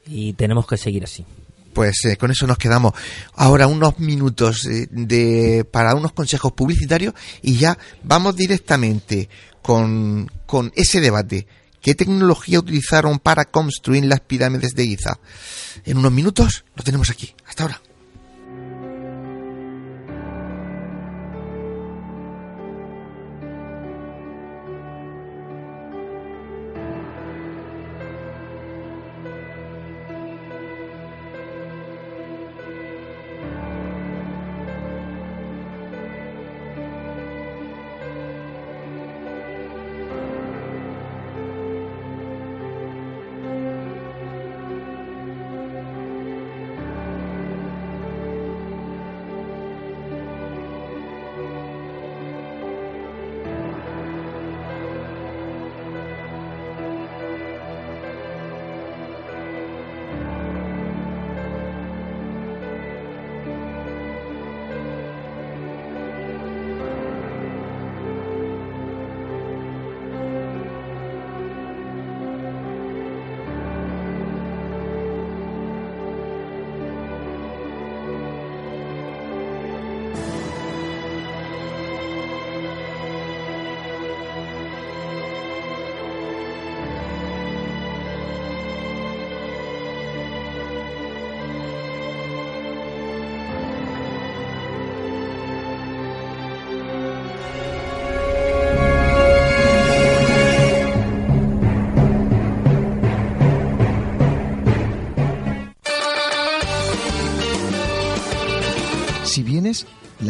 F: y tenemos que seguir así.
A: Pues eh, con eso nos quedamos. Ahora unos minutos eh, de, para unos consejos publicitarios y ya vamos directamente con, con ese debate. ¿Qué tecnología utilizaron para construir las pirámides de Giza? En unos minutos lo tenemos aquí. Hasta ahora.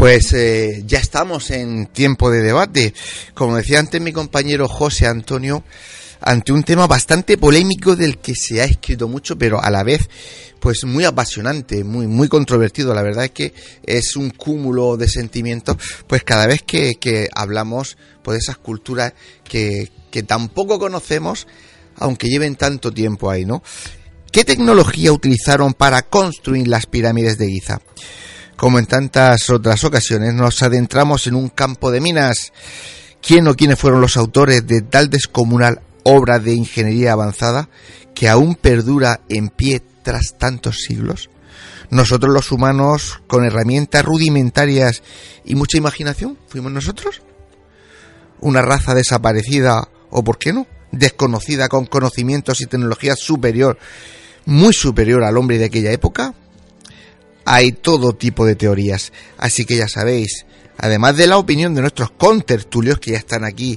A: Pues eh, ya estamos en tiempo de debate. Como decía antes mi compañero José Antonio, ante un tema bastante polémico del que se ha escrito mucho, pero a la vez pues muy apasionante, muy muy controvertido. La verdad es que es un cúmulo de sentimientos, pues cada vez que, hablamos pues de esas culturas que, que tampoco conocemos, aunque lleven tanto tiempo ahí, ¿no? ¿Qué tecnología utilizaron para construir las pirámides de Giza? Como en tantas otras ocasiones, nos adentramos en un campo de minas. ¿Quién o quiénes fueron los autores de tal descomunal obra de ingeniería avanzada que aún perdura en pie tras tantos siglos? ¿Nosotros los humanos con herramientas rudimentarias y mucha imaginación? ¿Fuimos nosotros? ¿Una raza desaparecida o, por qué no, desconocida con conocimientos y tecnología superior, muy superior al hombre de aquella época? Hay todo tipo de teorías. Así que ya sabéis, además de la opinión de nuestros contertulios que ya están aquí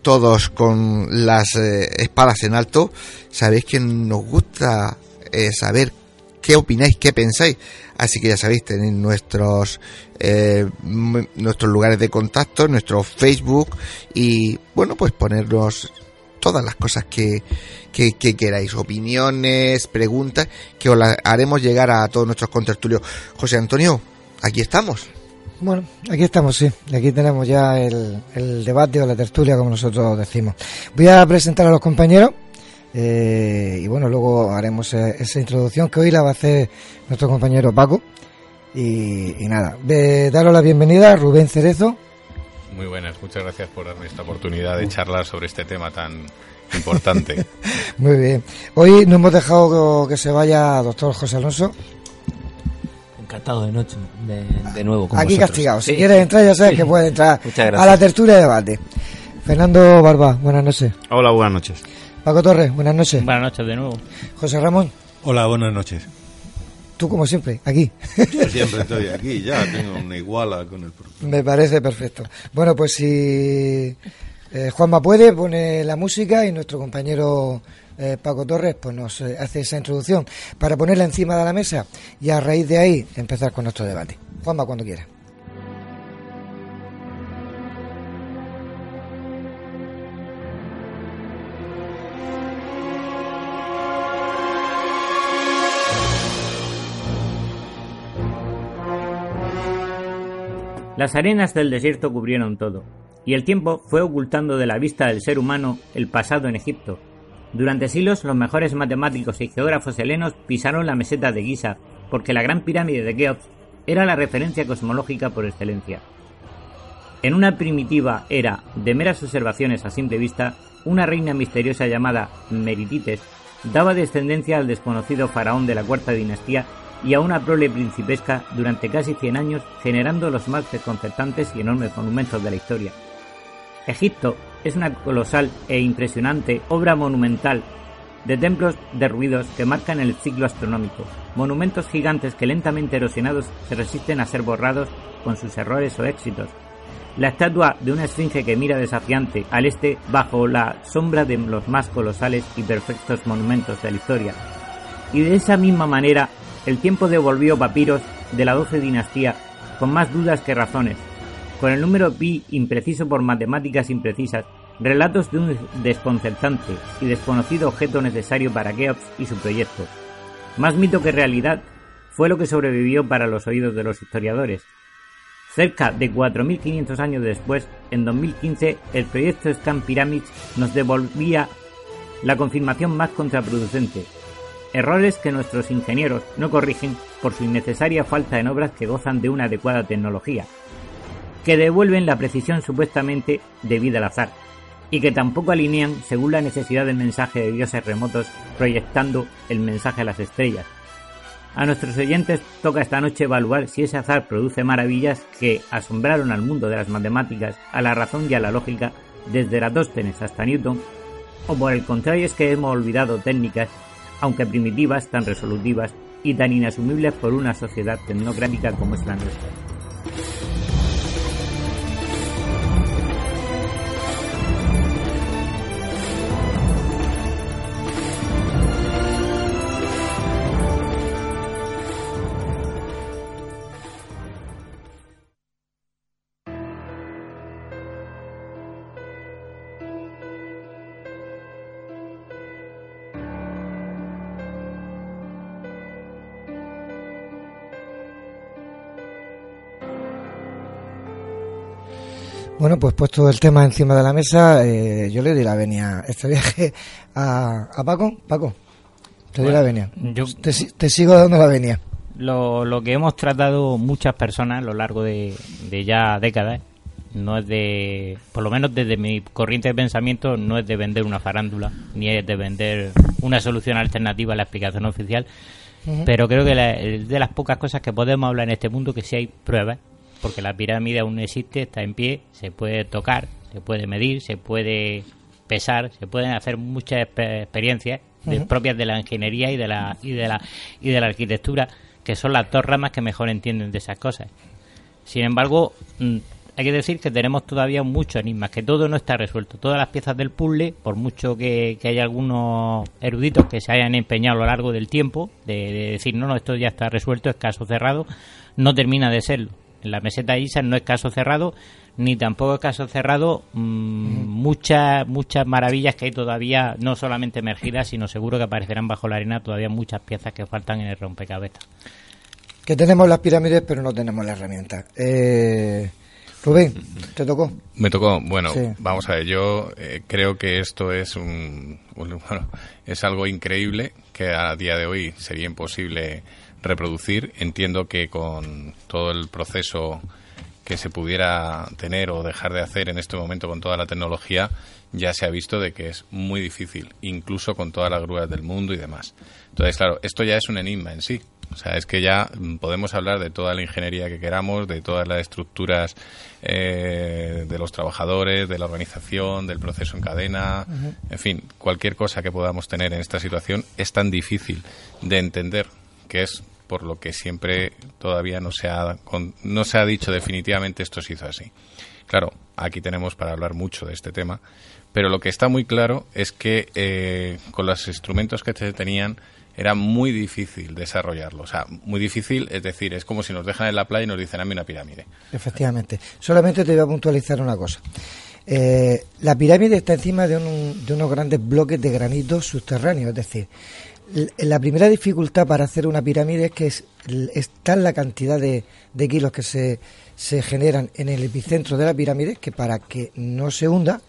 A: todos con las eh, espadas en alto, sabéis que nos gusta eh, saber qué opináis, qué pensáis. Así que ya sabéis, tenéis nuestros, eh, nuestros lugares de contacto, nuestro Facebook y bueno, pues ponernos todas las cosas que, que, queráis, opiniones, preguntas, que os las haremos llegar a todos nuestros contertulios. José Antonio, aquí estamos.
B: Bueno, aquí estamos, sí. Aquí tenemos ya el, el debate o la tertulia, como nosotros decimos. Voy a presentar a los compañeros. Eh, y bueno, luego haremos eh, esa introducción que hoy la va a hacer nuestro compañero Paco. Y, y nada, daros la bienvenida a Rubén Cerezo.
G: Muy buenas, muchas gracias por darme esta oportunidad de charlar sobre este tema tan importante.
B: Muy bien. Hoy no hemos dejado que se vaya doctor José Alonso.
F: Encantado de noche, de, nuevo. Con
B: Aquí castigado. Si quieres entrar, ya sabes que puedes entrar a la tertulia de debate. Fernando Barba, buenas noches.
H: Hola, buenas noches.
B: Paco Torres, buenas noches.
I: Buenas noches de nuevo.
B: José Ramón.
J: Hola, buenas noches.
B: Tú, como siempre, aquí.
J: Yo siempre estoy aquí, ya tengo una iguala con el
B: Me parece perfecto. Bueno, pues si eh, Juanma puede, pone la música y nuestro compañero eh, Paco Torres pues nos eh, hace esa introducción para ponerla encima de la mesa y a raíz de ahí empezar con nuestro debate. Juanma, cuando quiera.
I: Las arenas del desierto cubrieron todo, y el tiempo fue ocultando de la vista del ser humano el pasado en Egipto. Durante siglos los mejores matemáticos y geógrafos helenos pisaron la meseta de Giza, porque la gran pirámide de Keops era la referencia cosmológica por excelencia. En una primitiva era de meras observaciones a simple vista, una reina misteriosa llamada Meritites daba descendencia al desconocido faraón de la cuarta dinastía y a una prole principesca durante casi 100 años generando los más desconcertantes y enormes monumentos de la historia. Egipto es una colosal e impresionante obra monumental de templos derruidos que marcan el ciclo astronómico, monumentos gigantes que lentamente erosionados se resisten a ser borrados con sus errores o éxitos. La estatua de una esfinge que mira desafiante al este bajo la sombra de los más colosales y perfectos monumentos de la historia. Y de esa misma manera el tiempo devolvió papiros de la doce dinastía con más dudas que razones, con el número pi impreciso por matemáticas imprecisas, relatos de un desconcertante y desconocido objeto necesario para Keops y su proyecto. Más mito que realidad fue lo que sobrevivió para los oídos de los historiadores. Cerca de 4.500 años después, en 2015, el proyecto Scan Pyramids nos devolvía la confirmación más contraproducente, errores que nuestros ingenieros no corrigen por su innecesaria falta en obras que gozan de una adecuada tecnología, que devuelven la precisión supuestamente debida al azar, y que tampoco alinean según la necesidad del mensaje de dioses remotos proyectando el mensaje a las estrellas. A nuestros oyentes toca esta noche evaluar si ese azar produce maravillas que asombraron al mundo de las matemáticas, a la razón y a la lógica desde Eratóstenes hasta Newton, o por el contrario es que hemos olvidado técnicas aunque primitivas, tan resolutivas y tan inasumibles por una sociedad tecnocrática como es la nuestra.
B: Bueno, pues puesto el tema encima de la mesa, eh, yo le di la venia este viaje a, Paco. Paco, te di la venia. te, sigo dando la venia.
I: Lo, lo, que hemos tratado muchas personas a lo largo de, ya décadas no es de, por lo menos desde mi corriente de pensamiento, no es de vender una farándula, ni es de vender una solución alternativa a la explicación oficial, pero creo que es de las pocas cosas que podemos hablar en este mundo que si hay pruebas porque la pirámide aún existe, está en pie, se puede tocar, se puede medir, se puede pesar, se pueden hacer muchas experiencias propias de la ingeniería y de la y de la y de la arquitectura, que son las dos ramas que mejor entienden de esas cosas. Sin embargo, mm, hay que decir que tenemos todavía muchos enigmas, que todo no está resuelto. Todas las piezas del puzzle, por mucho que, haya algunos eruditos que se hayan empeñado a lo largo del tiempo de, de decir, no, no, esto ya está resuelto, es caso cerrado, no termina de serlo la meseta ISA no es caso cerrado, ni tampoco es caso cerrado mm, muchas muchas maravillas que hay todavía, no solamente emergidas, sino seguro que aparecerán bajo la arena todavía muchas piezas que faltan en el rompecabezas.
B: Que tenemos las pirámides, pero no tenemos la herramienta. Eh, Rubén, ¿te tocó?
G: Me tocó. Bueno, vamos a ver. Yo eh, creo que esto es un, bueno, es algo increíble que a día de hoy sería imposible reproducir. Entiendo que con todo el proceso que se pudiera tener o dejar de hacer en este momento con toda la tecnología, ya se ha visto de que es muy difícil, incluso con todas las grúas del mundo y demás. Entonces, claro, esto ya es un enigma en sí. O sea, es que ya podemos hablar de toda la ingeniería que queramos, de todas las estructuras eh, de los trabajadores, de la organización, del proceso en cadena, en fin, cualquier cosa que podamos tener en esta situación es tan difícil de entender que es por lo que siempre todavía no se ha, no se ha dicho definitivamente esto se hizo así. Claro, aquí tenemos para hablar mucho de este tema, pero lo que está muy claro es que eh, con los instrumentos que se tenían era muy difícil desarrollarlo. O sea, muy difícil, es decir, es como si nos dejan en la playa y nos dicen, a mí una pirámide.
B: Efectivamente. Solamente te voy a puntualizar una cosa. Eh, la pirámide está encima de, de unos grandes bloques de granito subterráneos, es decir, la primera dificultad para hacer una pirámide es que es, está la cantidad de, kilos que se, se, generan en el epicentro de la pirámide, que para que no se hunda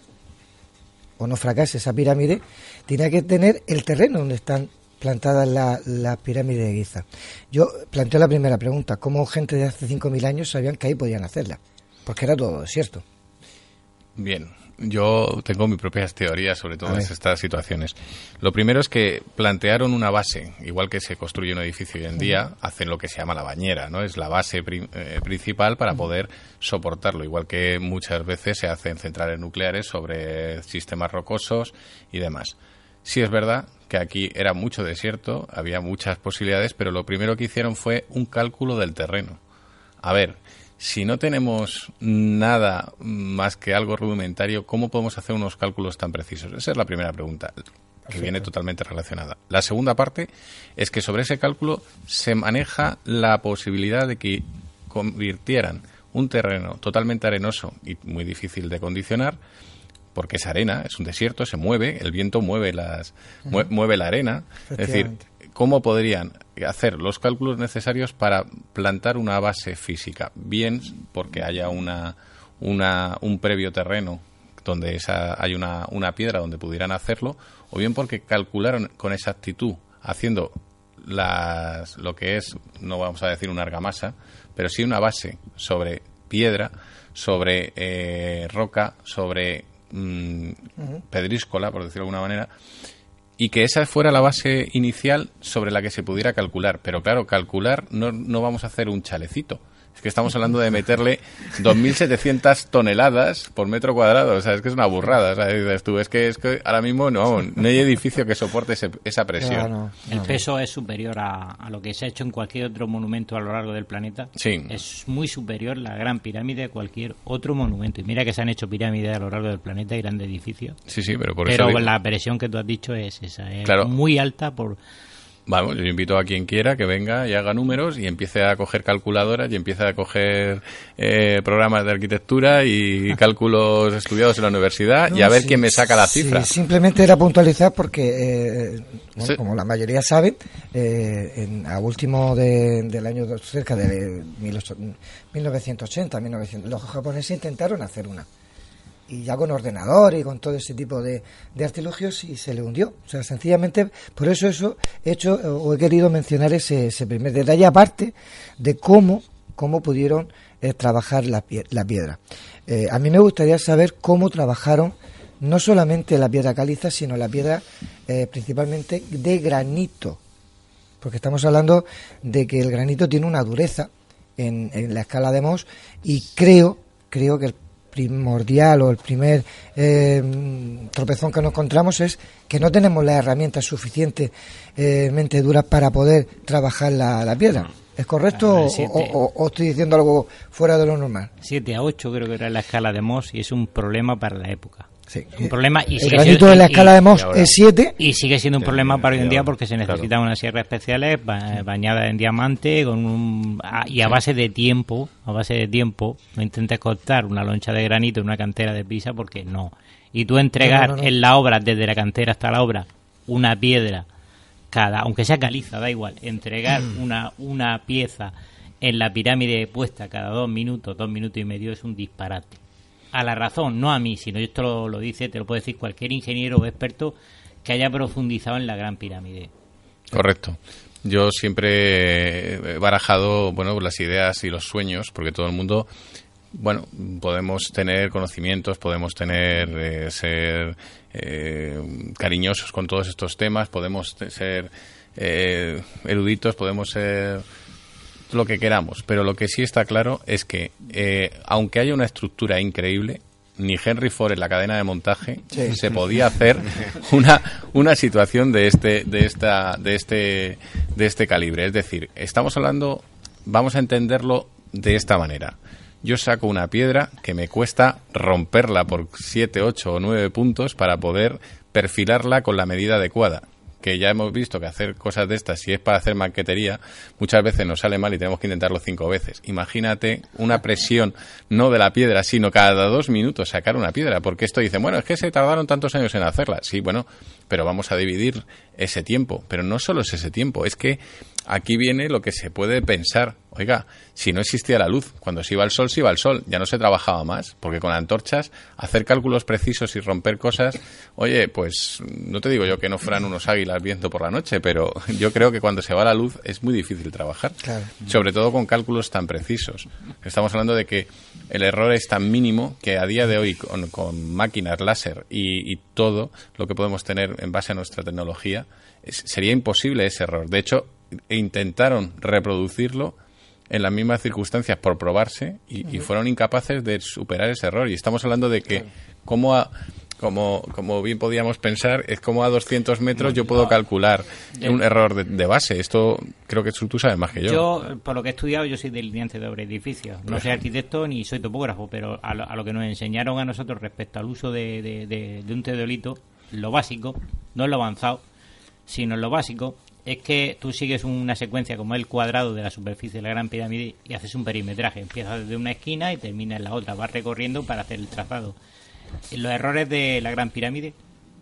B: o no fracase esa pirámide, tiene que tener el terreno donde están plantadas las la pirámides de Giza. Yo planteo la primera pregunta, ¿cómo gente de hace 5.000 años sabían que ahí podían hacerla? Porque era todo desierto.
G: Bien, yo tengo mis propias teorías sobre todas estas situaciones. Lo primero es que plantearon una base, igual que se construye un edificio hoy en día, hacen lo que se llama la bañera, ¿no? Es la base eh, principal para poder soportarlo, igual que muchas veces se hacen centrales nucleares sobre sistemas rocosos y demás. Sí es verdad que aquí era mucho desierto, había muchas posibilidades, pero lo primero que hicieron fue un cálculo del terreno. A ver, si no tenemos nada más que algo rudimentario, ¿cómo podemos hacer unos cálculos tan precisos? Esa es la primera pregunta, que viene totalmente relacionada. La segunda parte es que sobre ese cálculo se maneja la posibilidad de que convirtieran un terreno totalmente arenoso y muy difícil de condicionar, porque es arena, es un desierto, se mueve, el viento mueve las mueve la arena, es decir, ¿cómo podrían hacer los cálculos necesarios para plantar una base física, bien porque haya una, una un previo terreno donde esa, hay una, una piedra donde pudieran hacerlo, o bien porque calcularon con exactitud, haciendo las, lo que es, no vamos a decir una argamasa, pero sí una base sobre piedra, sobre eh, roca, sobre mm, pedríscola, por decirlo de alguna manera, y que esa fuera la base inicial sobre la que se pudiera calcular. Pero claro, calcular no, no vamos a hacer un chalecito. Que estamos hablando de meterle 2.700 toneladas por metro cuadrado. O sea, es que es una burrada. ¿sabes? Tú, es que, es que ahora mismo no, no hay edificio que soporte esa presión.
E: El peso es superior a, lo que se ha hecho en cualquier otro monumento a lo largo del planeta.
G: Sí.
E: Es muy superior la gran pirámide a cualquier otro monumento. Y mira que se han hecho pirámides a lo largo del planeta y grandes edificios.
G: Sí, sí, pero por
E: pero la presión que tú has dicho es esa. Es muy alta por
G: Vamos, yo invito a quien quiera que venga y haga números y empiece a coger calculadoras y empiece a coger eh, programas de arquitectura y cálculos estudiados en la universidad y a ver quién me saca la cifra.
B: simplemente era puntualizar porque, eh, como la mayoría saben, eh, en, a último del año cerca de 1980, 1900, los japoneses intentaron hacer una y ya con ordenador y con todo ese tipo de, de, artilugios y se le hundió. O sea, sencillamente, por eso eso he hecho o he querido mencionar ese, primer detalle, aparte de cómo, cómo pudieron eh, trabajar la, la piedra. Eh, a mí me gustaría saber cómo trabajaron no solamente la piedra caliza, sino la piedra eh, principalmente de granito. Porque estamos hablando de que el granito tiene una dureza en, en la escala de Mohs y creo, creo que el primordial o el primer eh, tropezón que nos encontramos es que no tenemos las herramientas suficientemente duras para poder trabajar la, piedra. ¿Es correcto o, estoy diciendo algo fuera de lo normal?
E: 7 a 8 creo que era la escala de Moss y es un problema para la época. Un problema y
B: el granito de la escala de Mohs es 7
E: y sigue siendo un problema para hoy en día porque se necesitan unas sierras especiales bañadas en diamante con un, y a base de tiempo a base de tiempo no intentes cortar una loncha de granito en una cantera de pisa porque no. Y tú entregar en la obra desde la cantera hasta la obra una piedra cada aunque sea caliza da igual entregar mm. una una pieza en la pirámide puesta cada dos minutos dos minutos y medio es un disparate a la razón, no a mí, sino esto lo, dice, te lo puede decir cualquier ingeniero o experto que haya profundizado en la Gran Pirámide.
G: Correcto. Yo siempre he barajado, bueno, las ideas y los sueños, porque todo el mundo bueno, podemos tener conocimientos, podemos tener, eh, ser eh, cariñosos con todos estos temas, podemos ser eh, eruditos, podemos ser lo que queramos, pero lo que sí está claro es que, aunque haya una estructura increíble, ni Henry Ford en la cadena de montaje se podía hacer una, una situación de este, de esta, de este, de este calibre. Es decir, estamos hablando, vamos a entenderlo de esta manera. Yo saco una piedra que me cuesta romperla por 7, 8 o 9 puntos para poder perfilarla con la medida adecuada que ya hemos visto que hacer cosas de estas, si es para hacer maquetería, muchas veces nos sale mal y tenemos que intentarlo cinco veces. Imagínate una presión no de la piedra, sino cada dos minutos sacar una piedra, porque esto dice, bueno, es que se tardaron tantos años en hacerla. Sí, bueno, pero vamos a dividir ese tiempo. Pero no solo es ese tiempo, es que aquí viene lo que se puede pensar. Oiga, si no existía la luz, cuando se iba el sol, se iba el sol, ya no se trabajaba más, porque con antorchas hacer cálculos precisos y romper cosas, oye, pues no te digo yo que no fueran unos águilas viendo por la noche, pero yo creo que cuando se va la luz es muy difícil trabajar, sobre todo con cálculos tan precisos. Estamos hablando de que el error es tan mínimo que a día de hoy con, máquinas láser y, y todo lo que podemos tener en base a nuestra tecnología, sería imposible ese error. De hecho, intentaron reproducirlo en las mismas circunstancias por probarse y, fueron incapaces de superar ese error. Y estamos hablando de que, como a, como, como bien podíamos pensar, es como a 200 metros yo puedo calcular un error de, base. Esto creo que tú sabes más que yo.
E: Yo, por lo que he estudiado, yo soy delineante de obra edificios. No soy arquitecto ni soy topógrafo, pero a lo, que nos enseñaron a nosotros respecto al uso de, de, de un teodolito, lo básico, no lo avanzado, sino lo básico, es que tú sigues una secuencia como el cuadrado de la superficie de la Gran Pirámide y haces un perimetraje. Empiezas desde una esquina y terminas en la otra. Vas recorriendo para hacer el trazado. Los errores de la Gran Pirámide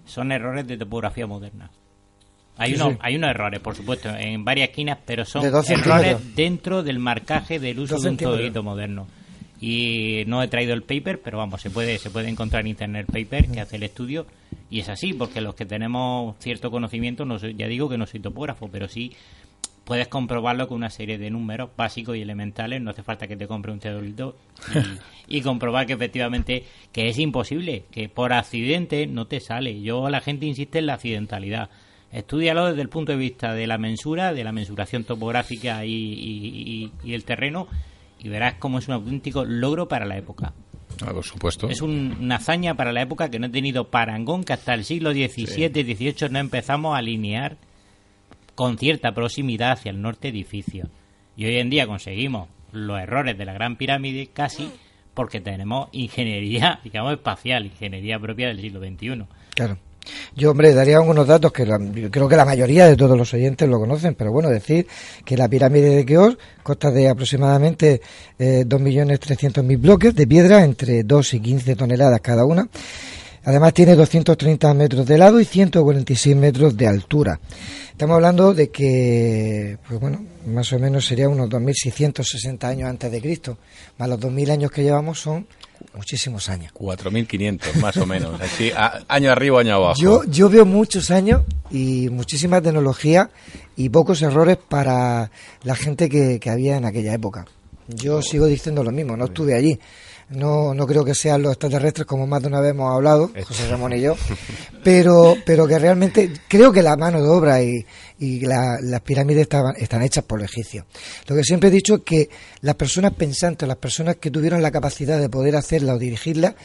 E: son errores de topografía moderna. Hay, unos, hay unos errores, por supuesto, en varias esquinas, pero son errores dentro del marcaje del uso de un todolito moderno. Y no he traído el paper, pero vamos, se puede, se puede encontrar en internet el paper que hace el estudio y es así, porque los que tenemos cierto conocimiento, no ya digo que no soy topógrafo, pero sí puedes comprobarlo con una serie de números básicos y elementales. No hace falta que te compre un teodolito y, comprobar que efectivamente que es imposible, que por accidente no te sale. Yo la gente insiste en la accidentalidad. Estudialo desde el punto de vista de la mensura, de la mensuración topográfica y el terreno y verás cómo es un auténtico logro para la época.
G: Ah, por supuesto.
E: Es una hazaña para la época que no ha tenido parangón, que hasta el siglo XVII, XVIII no empezamos a alinear con cierta proximidad hacia el norte edificios. Y hoy en día conseguimos los errores de la Gran Pirámide casi porque tenemos ingeniería, digamos, espacial, ingeniería propia del siglo XXI.
B: Claro. Yo, hombre, daría algunos datos que creo que la mayoría de todos los oyentes lo conocen, pero bueno, decir que la pirámide de Keops consta de aproximadamente eh, 2.300.000 bloques de piedra entre 2 y 15 toneladas cada una. Además tiene 230 metros de lado y 146 metros de altura. Estamos hablando de que, pues bueno, más o menos sería unos 2.660 años antes de Cristo, más los 2.000 años que llevamos son muchísimos años.
G: 4.500 más o menos, así, año arriba, año abajo.
B: Yo, yo veo muchos años y muchísima tecnología y pocos errores para la gente que, que había en aquella época. Yo sigo diciendo lo mismo, no estuve allí. No, no creo que sean los extraterrestres, como más de una vez hemos hablado, José Ramón y yo, pero, pero que realmente creo que la mano de obra y, y las pirámides estaban, están hechas por los egipcios. Lo que siempre he dicho es que las personas pensantes, las personas que tuvieron la capacidad de poder hacerla o dirigirla,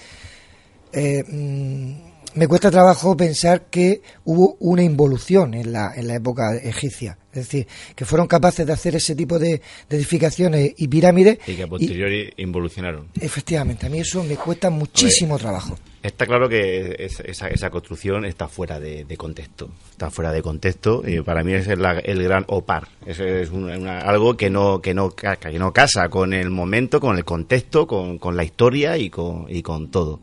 B: eh, mm, me cuesta trabajo pensar que hubo una involución en la, en la época egipcia. Es decir, que fueron capaces de hacer ese tipo de, edificaciones y pirámides.
H: Y que a posteriori involucionaron.
B: Efectivamente, a mí eso me cuesta muchísimo trabajo.
H: Está claro que esa, esa, construcción está fuera de, contexto. Está fuera de contexto y para mí es el, gran opar. Es, es algo que no, que, no, que no casa con el momento, con el contexto, con, con la historia y con, y con todo.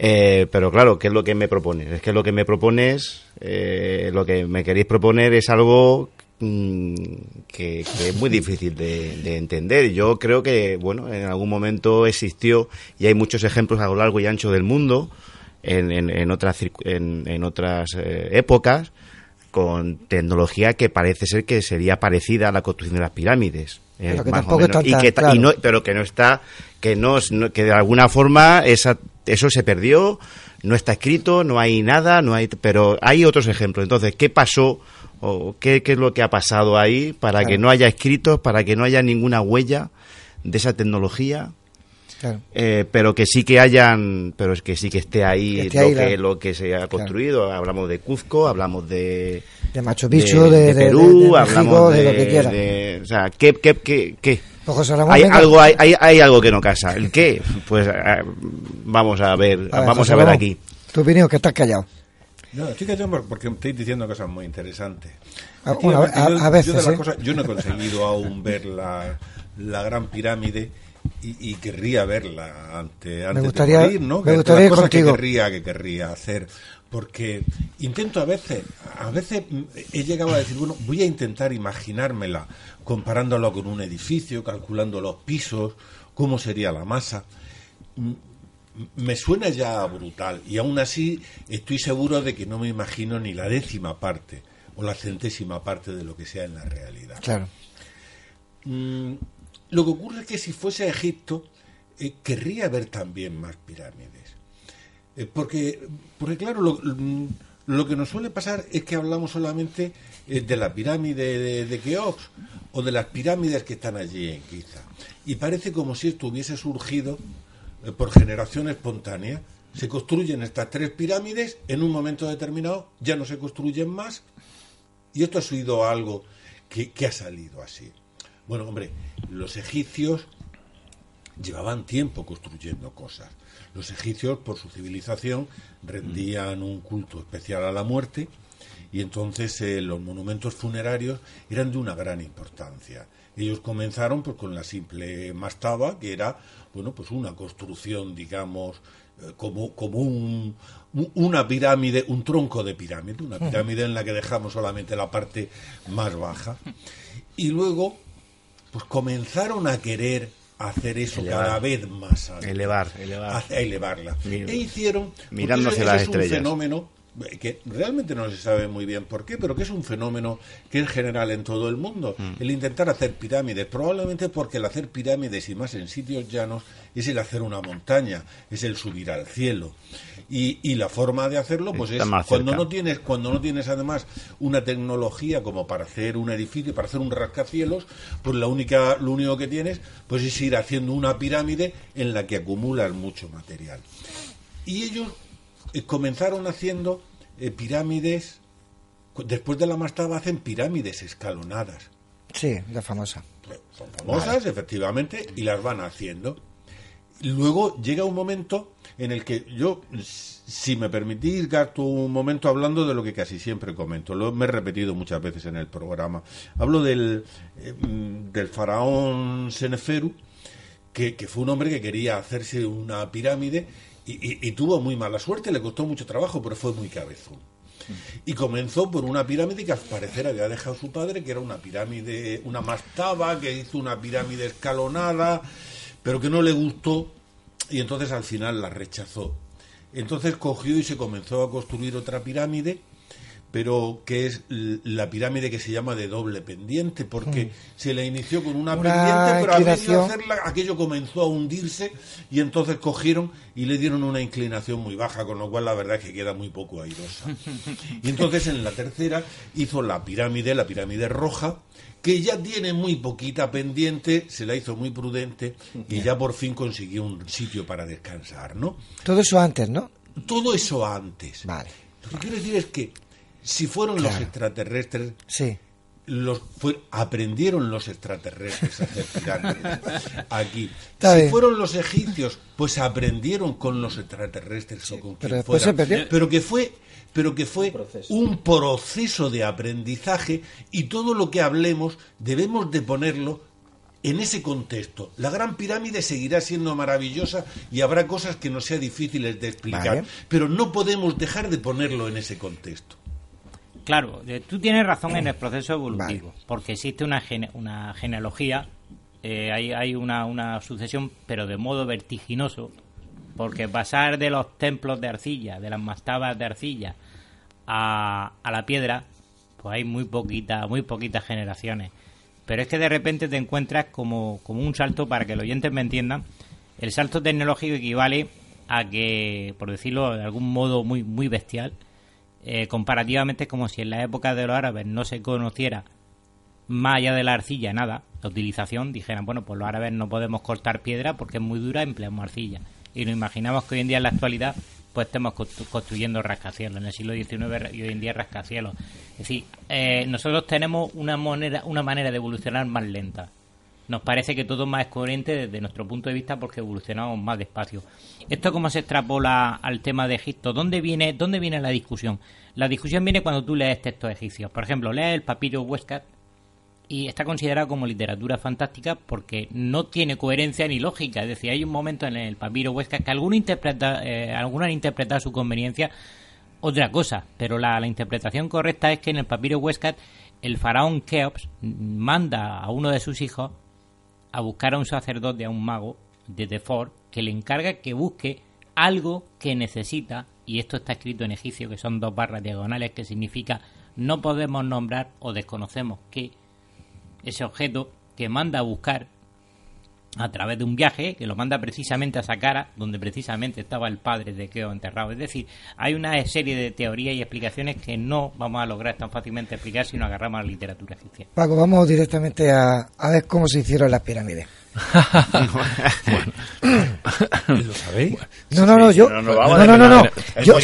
H: Eh, pero claro, ¿qué es lo que me propones? Es que lo que me propones, eh, lo que me queréis proponer es algo mm, que, es muy difícil de, entender. Yo creo que, bueno, en algún momento existió y hay muchos ejemplos a lo largo y ancho del mundo, en, en, otras, en, otras eh, épocas, con tecnología que parece ser que sería parecida a la construcción de las pirámides. eh,
B: Pero que
H: más o menos.
B: está
H: y
B: tan
H: que, ta-
B: claro.
H: y no, pero que no está, que no, no- que de alguna forma esa, eso se perdió, no está escrito, no hay nada, no hay, pero hay otros ejemplos. Entonces, ¿qué pasó o qué, qué es lo que ha pasado ahí para
B: Claro.
H: que no haya escritos, para que no haya ninguna huella de esa tecnología?
B: Claro.
H: Eh, pero que sí que hayan, pero es que sí que esté ahí,
B: Que esté
H: lo,
B: ahí
H: que,
B: la-
H: lo que se ha construido. Hablamos de Cuzco, hablamos de,
B: De Machu Picchu, de, de- de-
H: Perú,
B: de México,
H: hablamos
B: de, lo que quiera.
H: de- o sea, ¿qué, qué, qué, qué?
B: Pues José Ramón,
H: Hay
B: venga.
H: algo, hay, hay, hay algo que no casa. ¿El qué? Pues eh, vamos a ver,
B: A ver,
H: vamos a ver aquí.
B: Tu opinión, que estás callado.
J: No, estoy callado por- porque estoy diciendo cosas muy interesantes.
B: A- bueno, a-
J: yo-
B: veces,
J: yo, de las
B: ¿eh?
J: cosas- yo no he conseguido aún ver la, la gran pirámide y, y querría verla ante, antes
B: gustaría-
J: de morir, ¿no?
B: me gustaría
J: las cosas
B: contigo.
J: que querría, que querría hacer. Porque intento a veces, a veces he llegado a decir, bueno, voy a intentar imaginármela comparándolo con un edificio, calculando los pisos, cómo sería la masa me suena ya brutal y aún así estoy seguro de que no me imagino ni la décima parte o la centésima parte de lo que sea en la realidad.
B: Claro.
J: Mm, lo que ocurre es que si fuese a Egipto eh, querría ver también más pirámides. Eh, porque, porque claro, lo, mm, lo que nos suele pasar es que hablamos solamente eh, de la pirámide de, Keops o de las pirámides que están allí en Giza. Y parece como si esto hubiese surgido por generación espontánea. Se construyen estas tres pirámides, en un momento determinado ya no se construyen más, y esto ha sido algo que ha salido así. Bueno, hombre, los egipcios llevaban tiempo construyendo cosas. Los egipcios, por su civilización, rendían un culto especial a la muerte y entonces eh, los monumentos funerarios eran de una gran importancia. Ellos comenzaron pues, con la simple mastaba, que era bueno, pues una construcción, digamos, eh, como, como un, un- una pirámide, un tronco de pirámide, una pirámide en la que dejamos solamente la parte más baja. Y luego, pues comenzaron a querer hacer eso
H: Elevar.
J: cada vez más alto.
H: Elevar, elevar.
J: A- elevarla.
H: Mi-
J: e hicieron ese
H: las
J: es un
H: estrellas.
J: fenómeno eh, que realmente no se sabe muy bien por qué, pero que es un fenómeno que es general en todo el mundo.
H: Mm.
J: El intentar hacer pirámides, probablemente porque el hacer pirámides y más en sitios llanos es el hacer una montaña, es el subir al cielo. Y, y la forma de hacerlo pues
H: Está
J: es cuando no tienes cuando no tienes además una tecnología como para hacer un edificio, para hacer un rascacielos, pues la única lo único que tienes pues es ir haciendo una pirámide en la que acumulas mucho material. Y ellos eh, comenzaron haciendo eh, pirámides, después de la mastaba hacen pirámides escalonadas.
B: Sí, la famosa.
J: Son famosas, efectivamente, y las van haciendo. Luego llega un momento en el que yo, si me permitís, gasto un momento hablando de lo que casi siempre comento. Lo me he repetido muchas veces en el programa. Hablo del, eh, mm, del faraón Seneferu, que, que fue un hombre que quería hacerse una pirámide y, y- y tuvo muy mala suerte, le costó mucho trabajo, pero fue muy cabezón. Y comenzó por una pirámide que al parecer había dejado su padre, que era una pirámide, una mastaba, que hizo una pirámide escalonada, pero que no le gustó y entonces al final la rechazó. Entonces cogió y se comenzó a construir otra pirámide, pero que es la pirámide que se llama de doble pendiente, porque
B: Mm.
J: se la inició con una,
B: Una
J: pendiente, pero al hacerla aquello comenzó a hundirse y entonces cogieron y le dieron una inclinación muy baja, con lo cual la verdad es que queda muy poco airosa. Y entonces en la tercera hizo la pirámide, la pirámide roja, que ya tiene muy poquita pendiente, se la hizo muy prudente y ya por fin consiguió un sitio para descansar, ¿no?
B: Todo eso antes, ¿no?
J: Todo eso antes.
B: Vale.
J: Lo que quiero decir es que si fueron los extraterrestres,
B: Sí.
J: los fue- aprendieron los extraterrestres a hacer pirámides aquí.
B: Está
J: si
B: bien.
J: fueron los egipcios, pues aprendieron con los extraterrestres o con
B: pero
J: quien
B: después
J: fuera. Pero que fue, pero que fue un proceso de aprendizaje y todo lo que hablemos debemos de ponerlo en ese contexto. La Gran Pirámide seguirá siendo maravillosa y habrá cosas que nos sea difíciles de explicar,
B: Vale.
J: pero no podemos dejar de ponerlo en ese contexto.
E: Claro, tú tienes razón en el proceso evolutivo, porque existe una, gene- una genealogía, eh, hay, hay una, una sucesión, pero de modo vertiginoso, porque pasar de los templos de arcilla, de las mastabas de arcilla, a, a la piedra, pues hay muy poquita, muy poquitas generaciones. Pero es que de repente te encuentras como, como un salto, para que los oyentes me entiendan, el salto tecnológico equivale a que, por decirlo de algún modo muy, muy bestial, eh, comparativamente como si en la época de los árabes no se conociera más allá de la arcilla nada, la utilización, dijeran, bueno, pues los árabes no podemos cortar piedra porque es muy dura, empleamos arcilla. Y nos imaginamos que hoy en día en la actualidad pues estemos construyendo rascacielos. En el siglo XIX y hoy en día rascacielos. Es decir, eh, nosotros tenemos una manera, una manera de evolucionar más lenta. Nos parece que todo es más coherente desde nuestro punto de vista porque evolucionamos más despacio. ¿Esto cómo se extrapola al tema de Egipto? ¿Dónde viene, dónde viene la discusión? La discusión viene cuando tú lees textos egipcios. Por ejemplo, lees el papiro Huescat y está considerado como literatura fantástica porque no tiene coherencia ni lógica. Es decir, hay un momento en el papiro Huesca que algunos, interpreta, eh, han interpretado su conveniencia otra cosa, pero la, interpretación correcta es que en el papiro Huesca el faraón Keops manda a uno de sus hijos a buscar a un sacerdote, a un mago de Tefor, que le encarga que busque algo que necesita, y esto está escrito en egipcio, que son dos barras diagonales, que significa no podemos nombrar o desconocemos qué ese objeto que manda a buscar a través de un viaje que lo manda precisamente a Saqqara, donde precisamente estaba el padre de Keo enterrado. Es decir, hay una serie de teorías y explicaciones que no vamos a lograr tan fácilmente explicar si no agarramos a la literatura egipcia.
B: Paco, vamos directamente a, a ver cómo se hicieron las pirámides.
J: ¿Lo sabéis?
B: No, no, no, yo.
H: No,
B: No,
H: no,
B: no. Yo,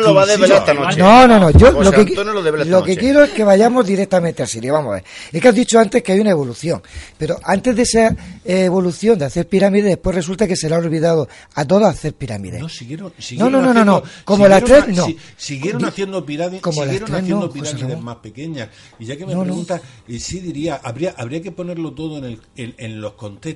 H: lo va a develar esta noche.
B: no, no, no. Yo lo que,
H: lo
B: que quiero es que vayamos directamente a Siria. Vamos a ver. Es que has dicho antes que hay una evolución. Pero antes de esa eh, evolución de hacer pirámides, después resulta que se le ha olvidado a todos hacer pirámides.
J: No, siguieron,
B: No, no, no, no, Como las tres, no.
J: si- siguieron haciendo pirámides,
B: como las
J: siguieron
B: tres,
J: haciendo pirámides más pequeñas. Y ya que me preguntas, y sí diría, habría, habría que ponerlo todo en, el, en los contextos,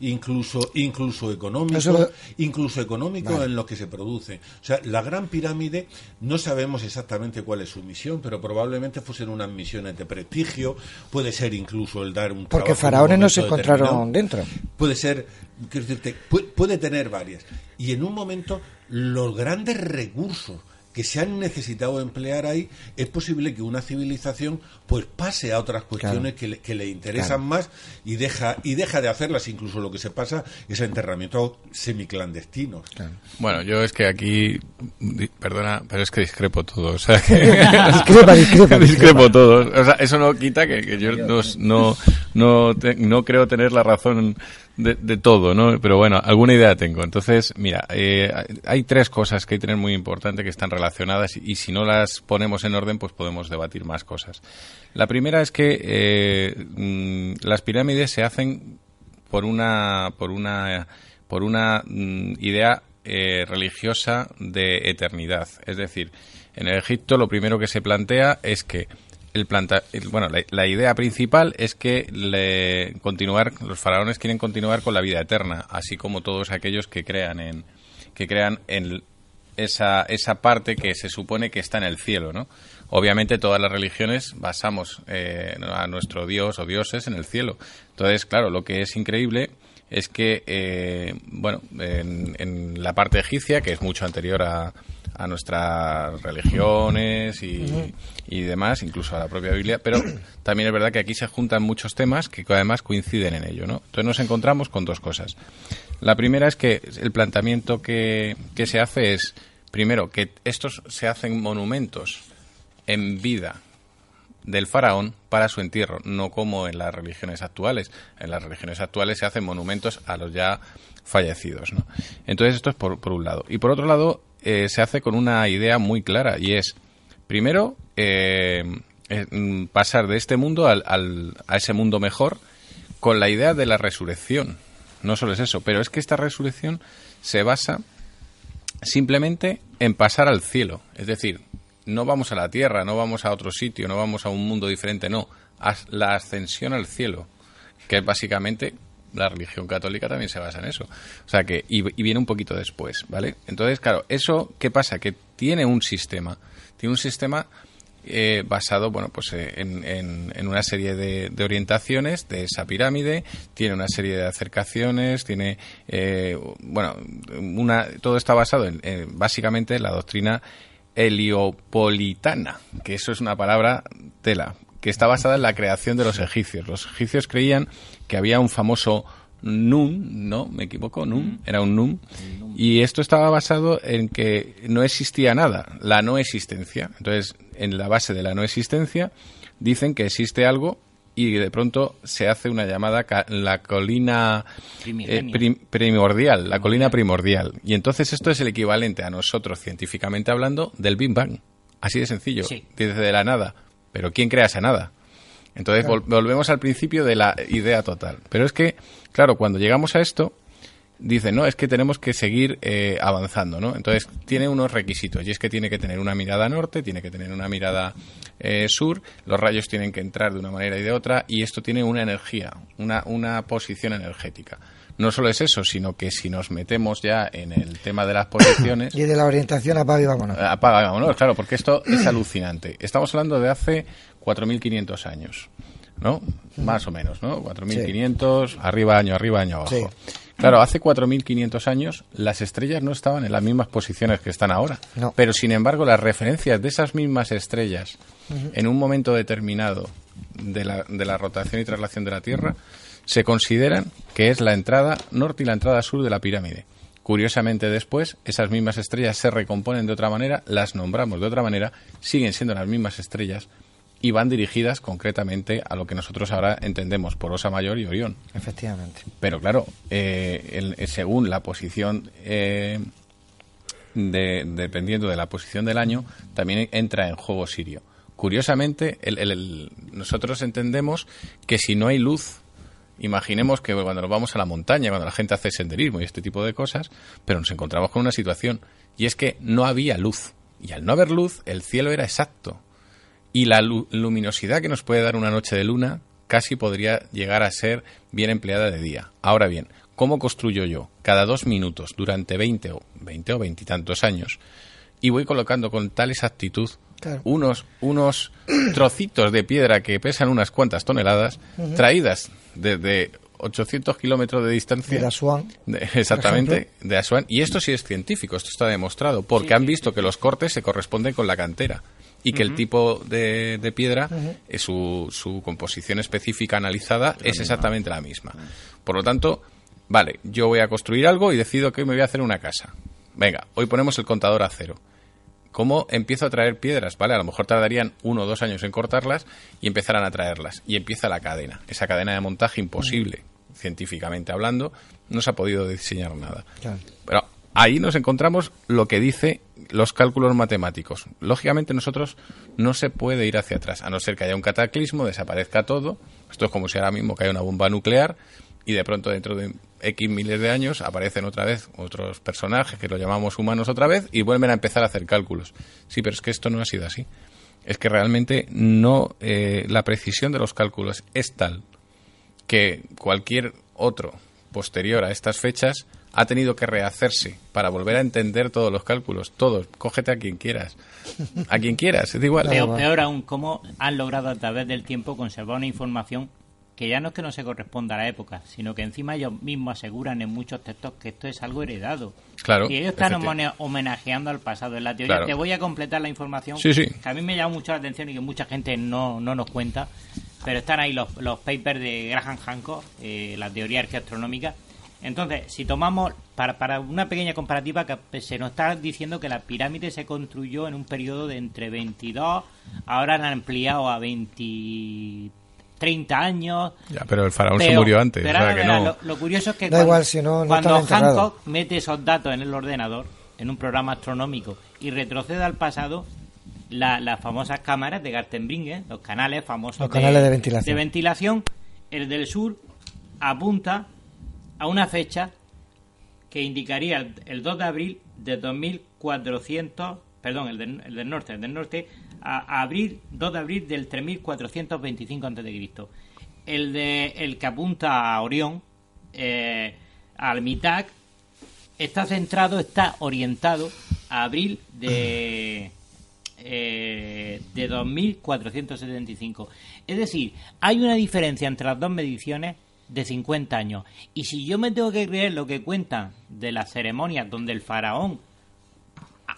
J: incluso, incluso económicos,
B: lo-
J: incluso económicos
B: Vale.
J: en los que se produce. O sea, la gran pirámide, no sabemos exactamente cuál es su misión, pero probablemente fuesen unas misiones de prestigio, puede ser incluso el dar un
B: Porque
J: trabajo
B: faraones no se encontraron dentro.
J: Puede ser, quiero decirte, puede, puede tener varias. Y en un momento, los grandes recursos que se han necesitado emplear ahí, es posible que una civilización pues pase a otras cuestiones
B: Claro.
J: que, le, que le interesan
B: Claro.
J: más y deja y deja de hacerlas. Incluso lo que se pasa es enterramientos semiclandestinos.
G: Bueno, yo es que aquí, perdona, pero es que discrepo todo. O sea, que
B: Discrepa, discrepa,
G: discrepo todo. O sea, eso no quita que, que yo no, no, no, te- no creo tener la razón de, de todo, ¿no? Pero bueno, alguna idea tengo. Entonces, mira, eh, hay tres cosas que hay que tener muy importante que están relacionadas y, si no las ponemos en orden, pues podemos debatir más cosas. La primera es que eh, mm, las pirámides se hacen por una por una por una mm, idea eh, religiosa de eternidad es decir en el Egipto lo primero que se plantea es que el planta bueno la, la idea principal es que le, continuar los faraones quieren continuar con la vida eterna así como todos aquellos que crean en que crean en esa, esa parte que se supone que está en el cielo, ¿no? Obviamente todas las religiones basamos eh, a nuestro dios o dioses en el cielo. Entonces, claro, lo que es increíble es que, eh, bueno, en, en la parte egipcia, que es mucho anterior a, a nuestras religiones y, y demás, incluso a la propia Biblia, pero también es verdad que aquí se juntan muchos temas que además coinciden en ello, ¿no? Entonces nos encontramos con dos cosas. La primera es que el planteamiento que, que se hace es, primero, que estos se hacen monumentos en vida del faraón para su entierro, no como en las religiones actuales. En las religiones actuales se hacen monumentos a los ya fallecidos. ¿no? Entonces esto es por, por un lado. Y por otro lado, eh, se hace con una idea muy clara y es, primero, eh, eh, pasar de este mundo al, al- a ese mundo mejor con la idea de la resurrección. No solo es eso, pero es que esta resurrección se basa simplemente en pasar al cielo. Es decir, no vamos a la tierra, no vamos a otro sitio, no vamos a un mundo diferente, no. La ascensión al cielo, que es básicamente la religión católica también se basa en eso. O sea que, y, viene un poquito después, ¿vale? Entonces, claro, eso, ¿qué pasa? Que tiene un sistema. Tiene un sistema eh, basado bueno pues eh, en, en- en una serie de, de orientaciones de esa pirámide tiene una serie de acercaciones tiene eh, bueno una todo está basado en, en, básicamente en la doctrina heliopolitana, que eso es una palabra tela, que está basada en la creación de los egipcios. Los egipcios creían que había un famoso Nun, ¿no? ¿Me equivoco? Nun, era un Nun. Y esto estaba basado en que no existía nada, la no existencia. Entonces, en la base de la no existencia, dicen que existe algo y de pronto se hace una llamada la colina eh, primordial, la colina primordial. Y entonces esto es el equivalente a nosotros, científicamente hablando, del Big Bang. Así de sencillo, desde la nada. Pero ¿quién crea esa nada? Entonces volvemos al principio de la idea total. Pero es que, claro, cuando llegamos a esto, dicen, no, es que tenemos que seguir eh, avanzando, ¿no? Entonces tiene unos requisitos y es que tiene que tener una mirada norte, tiene que tener una mirada eh, sur, los rayos tienen que entrar de una manera y de otra y esto tiene una energía, una, una posición energética. No solo es eso, sino que si nos metemos ya en el tema de las posiciones...
B: y de la orientación apaga y vámonos.
G: Apaga y vámonos, claro, porque esto es alucinante. Estamos hablando de hace 4.500 años, ¿no? Más o menos, ¿no? 4.500, arriba año, arriba año abajo. Claro, hace 4.500 años las estrellas no estaban en las mismas posiciones que están ahora. Pero, sin embargo, las referencias de esas mismas estrellas en un momento determinado de la, de la rotación y traslación de la Tierra se consideran que es la entrada norte y la entrada sur de la pirámide. Curiosamente después, esas mismas estrellas se recomponen de otra manera, las nombramos de otra manera, siguen siendo las mismas estrellas, y van dirigidas concretamente a lo que nosotros ahora entendemos por Osa Mayor y Orión.
B: Efectivamente.
G: Pero claro, eh, eh, según la posición, eh, de, dependiendo de la posición del año, también entra en juego Sirio. Curiosamente, nosotros entendemos que si no hay luz, imaginemos que cuando nos vamos a la montaña, cuando la gente hace senderismo y este tipo de cosas, pero nos encontramos con una situación, y es que no había luz. Y al no haber luz, el cielo era exacto y la luminosidad que nos puede dar una noche de luna casi podría llegar a ser bien empleada de día. Ahora bien, ¿cómo construyo yo? Cada dos minutos, durante 20 o 20 o veintitantos años, y voy colocando con tal exactitud unos, unos trocitos de piedra que pesan unas cuantas toneladas, traídas desde 800 kilómetros de distancia.
B: De Asuán.
G: exactamente, de Asuán. Y esto sí es científico, esto está demostrado, porque han visto que los cortes se corresponden con la cantera y que el tipo de, de piedra, eh, su, su, composición específica analizada es exactamente la misma. Por lo tanto, vale, yo voy a construir algo y decido que me voy a hacer una casa. Venga, hoy ponemos el contador a cero. ¿Cómo empiezo a traer piedras? ¿Vale? A lo mejor tardarían uno o dos años en cortarlas y empezarán a traerlas. Y empieza la cadena. Esa cadena de montaje imposible, científicamente hablando, no se ha podido diseñar nada. Pero ahí nos encontramos lo que dice los cálculos matemáticos. Lógicamente nosotros no se puede ir hacia atrás, a no ser que haya un cataclismo, desaparezca todo. Esto es como si ahora mismo cae una bomba nuclear y de pronto dentro de X miles de años aparecen otra vez otros personajes que los llamamos humanos otra vez y vuelven a empezar a hacer cálculos. Sí, pero es que esto no ha sido así. Es que realmente no eh, la precisión de los cálculos es tal que cualquier otro posterior a estas fechas ha tenido que rehacerse para volver a entender todos los cálculos, todos. Cógete a quien quieras. A quien quieras, es igual.
E: Peor, aún, cómo han logrado a través del tiempo conservar una información que ya no es que no se corresponda a la época, sino que encima ellos mismos aseguran en muchos textos que esto es algo heredado.
G: Claro.
E: Y ellos están homenajeando al pasado. En la teoría te voy a completar la información
G: que
E: a mí me llama mucho la atención y que mucha gente no, no nos cuenta, pero están ahí los, los papers de Graham Hancock, eh, la teoría arqueoastronómica, entonces, si tomamos, para, para una pequeña comparativa, que se nos está diciendo que la pirámide se construyó en un periodo de entre 22, ahora la han ampliado a 20, 30 años.
G: Ya, pero el faraón se murió antes.
E: lo, curioso es que cuando, Hancock mete esos datos en el ordenador, en un programa astronómico, y retrocede al pasado, las famosas cámaras de Gartenbringer, los canales famosos
B: los canales de, ventilación.
E: de ventilación, el del sur apunta a una fecha que indicaría el, 2 de abril de 2400, perdón, el, del norte, el del norte, a, abril, 2 de abril del 3425 a.C. El, de, el que apunta a Orión, eh, al Mitak, está centrado, está orientado a abril de, eh, de 2475. Es decir, hay una diferencia entre las dos mediciones de 50 años. Y si yo me tengo que creer lo que cuentan de las ceremonias donde el faraón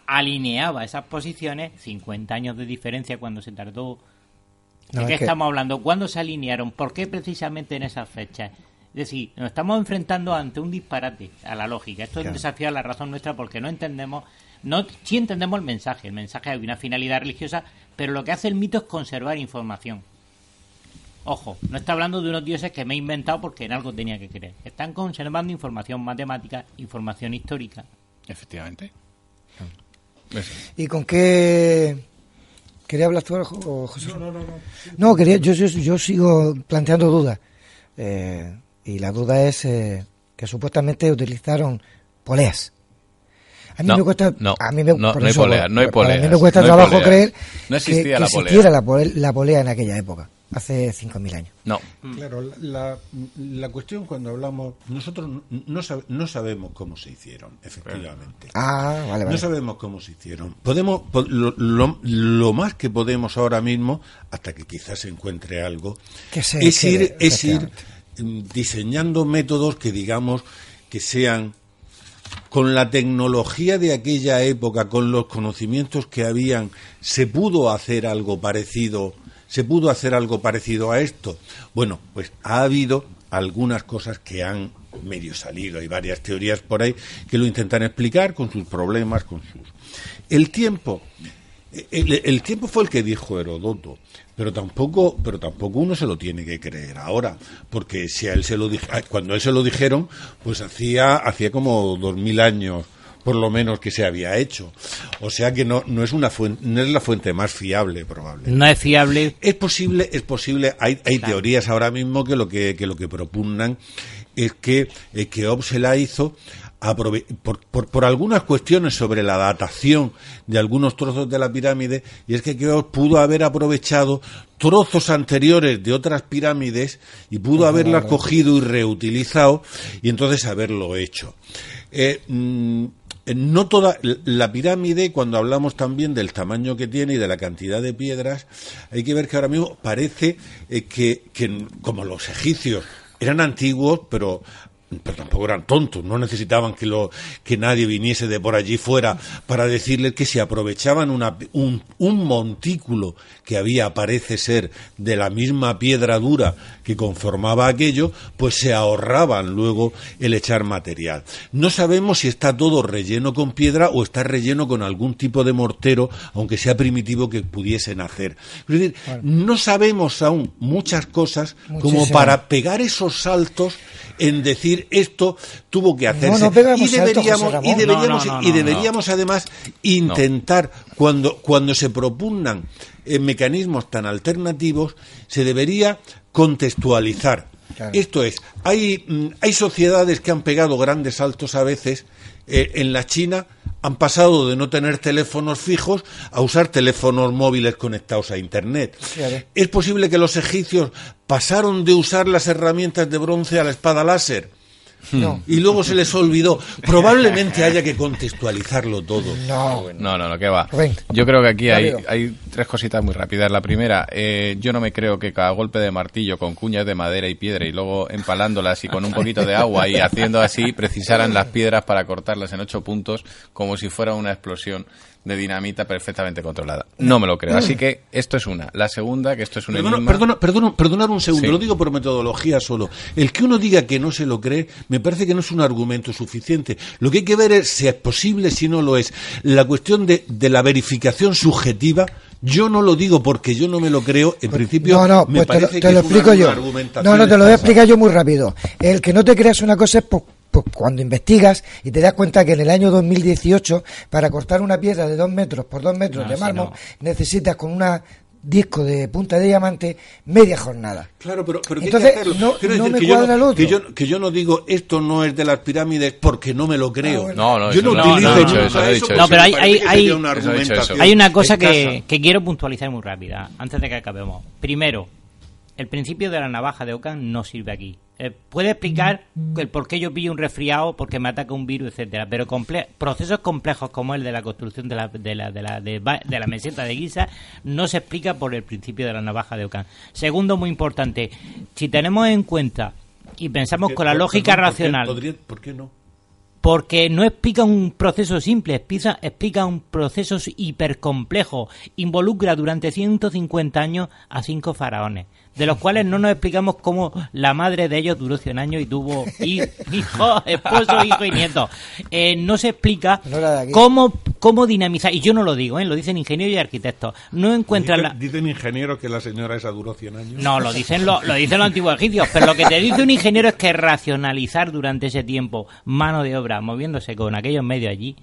E: alineaba esas posiciones, 50 años de diferencia cuando se tardó. ¿De qué estamos hablando? ¿Cuándo se alinearon? ¿Por qué precisamente en esas fechas? Es decir, nos estamos enfrentando ante un disparate a la lógica. Esto es un desafío a la razón nuestra porque no entendemos, no sí entendemos el mensaje. El mensaje hay una finalidad religiosa, pero lo que hace el mito es conservar información. Ojo, no está hablando de unos dioses que me he inventado porque en algo tenía que creer. Están conservando información matemática, información histórica.
G: Efectivamente.
B: ¿Y con qué quería hablar tú, José? No, no, no. No, quería, yo, yo, sigo planteando dudas. Eh, y la duda es eh, que supuestamente utilizaron poleas.
G: A mí me cuesta. No, a mí me, no, no hay poleas, no hay
B: poleas. A mí me cuesta trabajo creer que, existiera la polea en aquella época hace 5.000 años.
G: No.
J: Claro, la, la, cuestión cuando hablamos, nosotros no, no sabemos cómo se hicieron, efectivamente.
B: Ah, vale, vale.
J: No sabemos cómo se hicieron. Podemos, lo, lo, más que podemos ahora mismo, hasta que quizás se encuentre algo, es ir, es ir diseñando métodos que digamos que sean con la tecnología de aquella época, con los conocimientos que habían, se pudo hacer algo parecido ¿Se pudo hacer algo parecido a esto? Bueno, pues ha habido algunas cosas que han medio salido. Hay varias teorías por ahí que lo intentan explicar con sus problemas, con sus... El tiempo, el, tiempo fue el que dijo Herodoto, pero tampoco, pero tampoco uno se lo tiene que creer ahora, porque si a él se lo cuando a él se lo dijeron, pues hacía hacía como dos mil años por lo menos que se había hecho. O sea que no, no es una fuente, no es la fuente más fiable probablemente.
E: No es fiable.
J: Es posible, es posible, hay, hay teorías ahora mismo que lo que, que lo que propugnan es que, eh, que se la hizo por, por, por, algunas cuestiones sobre la datación de algunos trozos de la pirámide, y es que Keops pudo haber aprovechado trozos anteriores de otras pirámides y pudo haberlas cogido y reutilizado y entonces haberlo hecho. Eh, mm, no toda la pirámide, cuando hablamos también del tamaño que tiene y de la cantidad de piedras, hay que ver que ahora mismo parece eh, que, que, como los egipcios eran antiguos, pero pero tampoco eran tontos, no necesitaban que, lo, que nadie viniese de por allí fuera para decirles que si aprovechaban una, un, un, montículo que había, parece ser, de la misma piedra dura que conformaba aquello, pues se ahorraban luego el echar material. No sabemos si está todo relleno con piedra o está relleno con algún tipo de mortero, aunque sea primitivo que pudiesen hacer. Es decir, no sabemos aún muchas cosas como para pegar esos saltos en decir esto tuvo que hacerse. y deberíamos, y deberíamos, y deberíamos además intentar, cuando, cuando se propugnan eh, mecanismos tan alternativos, se debería contextualizar. Esto es, hay, mm, hay sociedades que han pegado grandes saltos a veces. Eh, en la China han pasado de no tener teléfonos fijos a usar teléfonos móviles conectados a Internet. Es posible que los egipcios pasaron de usar las herramientas de bronce a la espada láser. Hmm. Y luego se les olvidó. Probablemente haya que contextualizarlo todo.
G: No, no, no, que va. Yo creo que aquí hay, hay tres cositas muy rápidas. La primera, eh, yo no me creo que cada golpe de martillo con cuñas de madera y piedra y luego empalándolas y con un poquito de agua y haciendo así precisaran las piedras para cortarlas en ocho puntos como si fuera una explosión de dinamita perfectamente controlada. No me lo creo. Así que esto es una. La segunda, que esto es un
J: perdona, perdona, perdonar un segundo, lo digo por metodología solo. El que uno diga que no se lo cree, me parece que no es un argumento suficiente. Lo que hay que ver es si es posible, si no lo es. La cuestión de, de la verificación subjetiva yo no lo digo porque yo no me lo creo. En principio,
B: no, no,
J: me
B: pues parece te lo, explico yo. No, no, te lo voy a explicar yo muy rápido. El que no te creas una cosa es pues cuando investigas y te das cuenta que en el año 2018, para cortar una piedra de dos metros por dos metros de mármol, necesitas con una disco de punta de diamante media jornada.
J: Claro, pero, pero Entonces, no, me que cuadra yo, que yo, que yo no digo esto no es de las pirámides porque no me lo creo.
G: Ah, no, no,
J: yo no, utilizo eso,
E: No, pero hay, hay, hay, hay una cosa que, que quiero puntualizar muy rápida, antes de que acabemos. Primero, el principio de la navaja de Ocan no sirve aquí. Eh, puede explicar el por qué yo pillo un resfriado, porque me ataca un virus, etcétera, pero procesos complejos como el de la construcción de la, de la, de la, de, la meseta de Guisa no se explica por el principio de la navaja de Ocán. Segundo, muy importante, si tenemos en cuenta y pensamos con la lógica racional...
J: ¿por qué, no?
E: porque no explica un proceso simple, explica, explica un proceso hipercomplejo, involucra durante 150 años a cinco faraones de los cuales no nos explicamos cómo la madre de ellos duró 100 años y tuvo hijo, esposo, hijo y nieto. Eh, no se explica cómo, cómo dinamizar, y yo no lo digo, ¿eh? lo dicen ingenieros y arquitectos. No encuentran
J: ¿Dicen, la... ¿Dicen ingenieros que la señora esa duró 100 años?
E: No, lo dicen, lo, lo dicen los antiguos egipcios, pero lo que te dice un ingeniero es que racionalizar durante ese tiempo mano de obra moviéndose con aquellos medios allí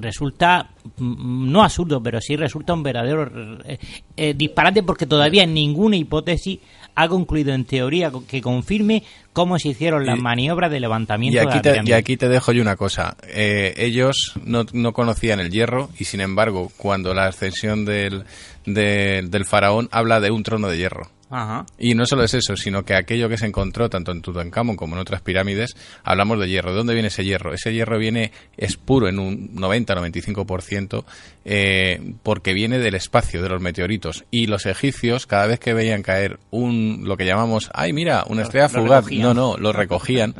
E: resulta mm, no absurdo, pero sí resulta un verdadero eh, eh, disparate porque todavía ninguna hipótesis ha concluido en teoría que confirme cómo se hicieron las maniobras de levantamiento
G: y aquí
E: de la
G: te, Y aquí te dejo yo una cosa. Eh, ellos no, no, conocían el hierro y, sin embargo, cuando la ascensión del, del faraón habla de un trono de hierro. Y no solo es eso, sino que aquello que se encontró tanto en Tutankamón como en otras pirámides, hablamos de hierro. ¿De dónde viene ese hierro? Ese hierro viene, es puro en un 90-95%, eh, porque viene del espacio, de los meteoritos. Y los egipcios, cada vez que veían caer un, lo que llamamos, ay, mira, una estrella fugaz, no, no, lo recogían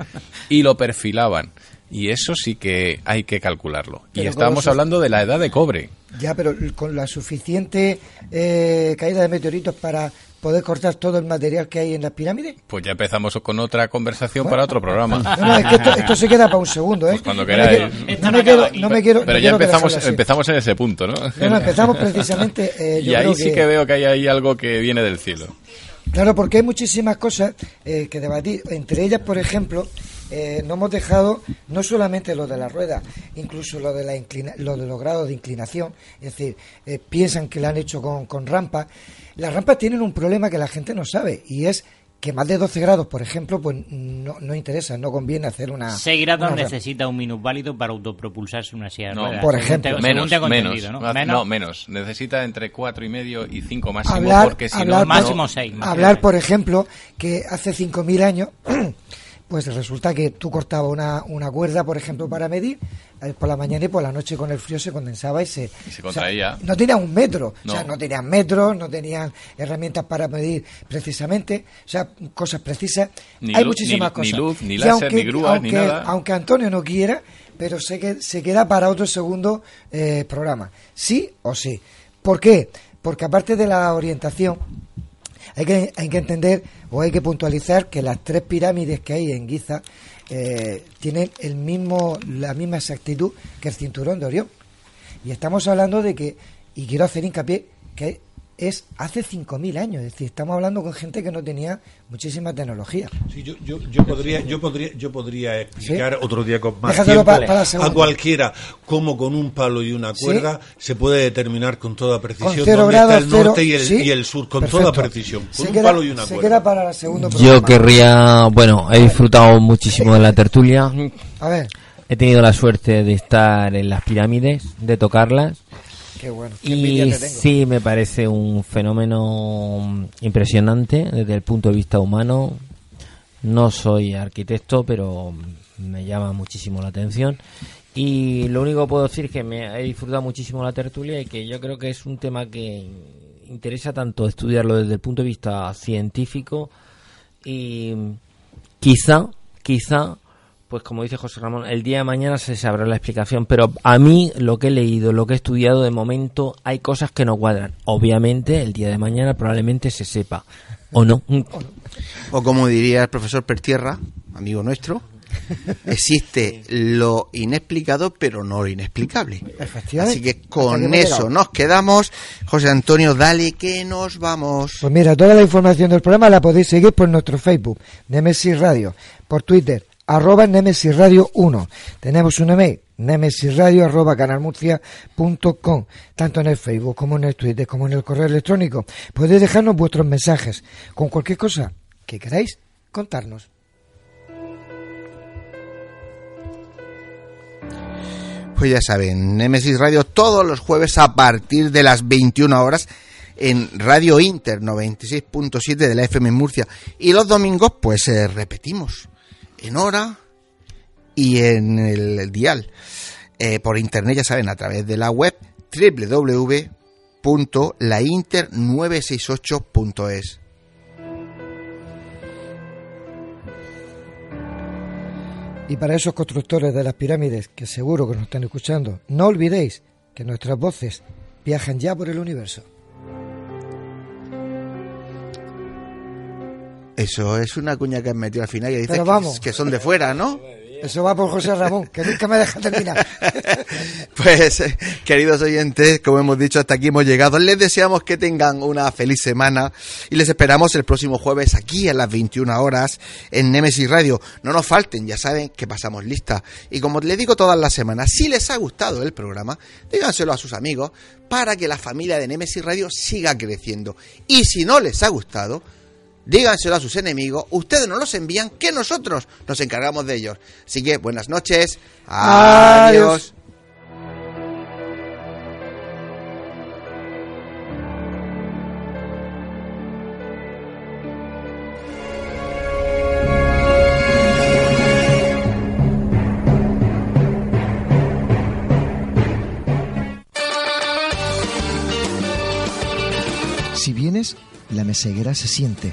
G: y lo perfilaban. Y eso sí que hay que calcularlo. y estábamos hablando de la edad de cobre.
B: Ya, pero con la suficiente eh, caída de meteoritos para poder cortar todo el material que hay en las pirámides?
G: Pues ya empezamos con otra conversación para otro programa.
B: No, no, es que esto, se queda para un segundo, ¿eh?
G: Pues cuando queráis.
B: No me quiero, no me quiero,
G: Pero ya empezamos, empezamos en ese punto, ¿no?
B: No, empezamos precisamente...
G: Eh, y ahí sí que... veo que hay ahí algo que viene del cielo.
B: Claro, porque hay muchísimas cosas eh, que debatir. Entre ellas, por ejemplo, eh, no hemos dejado no solamente lo de la rueda, incluso lo de, la lo de los grados de inclinación. Es decir, eh, piensan que lo han hecho con, con rampas. Las rampas tienen un problema que la gente no sabe y es que más de 12 grados, por ejemplo, pues no, no interesa, no conviene hacer una...
E: 6 grados necesita un válido para autopropulsarse una silla de
G: no,
B: Por ejemplo.
G: menos, menos, ¿no? ¿no? menos. Necesita entre 4 y medio y 5 máximo, hablar, porque si no...
E: Máximo 6.
B: Hablar, por ejemplo, que hace 5.000 años pues resulta que tú cortabas una, una cuerda, por ejemplo, para medir, eh, por la mañana y por la noche con el frío se condensaba y se,
G: se contraía.
B: no tenían un metro, o sea, no tenían metros, no tenían herramientas para medir precisamente, o sea, cosas precisas. Hay muchísimas cosas.
G: Ni luz, ni láser, ni grúas,
B: ni
G: nada.
B: Aunque Antonio no quiera, pero sé que se queda para otro segundo eh, programa. Sí o sí. ¿Por qué? Porque aparte de la orientación, hay que, hay que entender o hay que puntualizar que las tres pirámides que hay en Giza eh, tienen el mismo, la misma exactitud que el cinturón de Orión. Y estamos hablando de que, y quiero hacer hincapié, que es hace 5.000 años, es decir, estamos hablando con gente que no tenía muchísima tecnología.
J: Sí, yo, yo, yo podría yo podría yo podría explicar otro día con más tiempo a cualquiera cómo con un palo y una cuerda se puede determinar con toda precisión dónde está el norte y, el, y, el, sur con toda precisión, con un palo y una
B: se Queda para la segunda
F: yo querría, bueno, he disfrutado muchísimo de la tertulia.
B: A ver.
F: He tenido la suerte de estar en las pirámides, de tocarlas y sí, me parece un fenómeno impresionante desde el punto de vista humano. No soy arquitecto, pero me llama muchísimo la atención. Y lo único que puedo decir es que me he disfrutado muchísimo la tertulia y que yo creo que es un tema que interesa tanto estudiarlo desde el punto de vista científico y quizá, quizá pues como dice José Ramón, el día de mañana se sabrá la explicación, pero a mí lo que he leído, lo que he estudiado de momento, hay cosas que no cuadran. Obviamente el día de mañana probablemente se sepa, o no.
A: O como diría el profesor Pertierra, amigo nuestro, existe lo inexplicado, pero no lo inexplicable. Así que con eso nos quedamos. José Antonio, dale que nos vamos.
B: Pues mira, toda la información del programa la podéis seguir por nuestro Facebook, Nemesis Radio, por Twitter, arroba Nemesis Radio 1. Tenemos un email, nemesisradio arroba canalmurcia.com, tanto en el Facebook como en el Twitter como en el correo electrónico. Podéis dejarnos vuestros mensajes con cualquier cosa que queráis contarnos.
A: Pues ya saben, Nemesis Radio todos los jueves a partir de las 21 horas en Radio Inter 96.7 de la FM Murcia y los domingos pues eh, repetimos en hora y en el dial. Eh, por internet, ya saben, a través de la web www.lainter968.es.
B: Y para esos constructores de las pirámides que seguro que nos están escuchando, no olvidéis que nuestras voces viajan ya por el universo.
A: Eso es una cuña que has metido al final y dices
B: Pero vamos.
A: que, que son de fuera, ¿no?
B: Eso va por José Ramón, que nunca me deja terminar.
A: Pues, eh, queridos oyentes, como hemos dicho, hasta aquí hemos llegado. Les deseamos que tengan una feliz semana y les esperamos el próximo jueves aquí a las 21 horas en Nemesis Radio. No nos falten, ya saben que pasamos lista. Y como les digo todas las semanas, si les ha gustado el programa, díganselo a sus amigos para que la familia de Nemesis Radio siga creciendo. Y si no les ha gustado, díganselo a sus enemigos, ustedes nos los envían, que nosotros nos encargamos de ellos. Así que buenas noches, adiós.
B: Adiós. Si vienes, la meseguera se siente.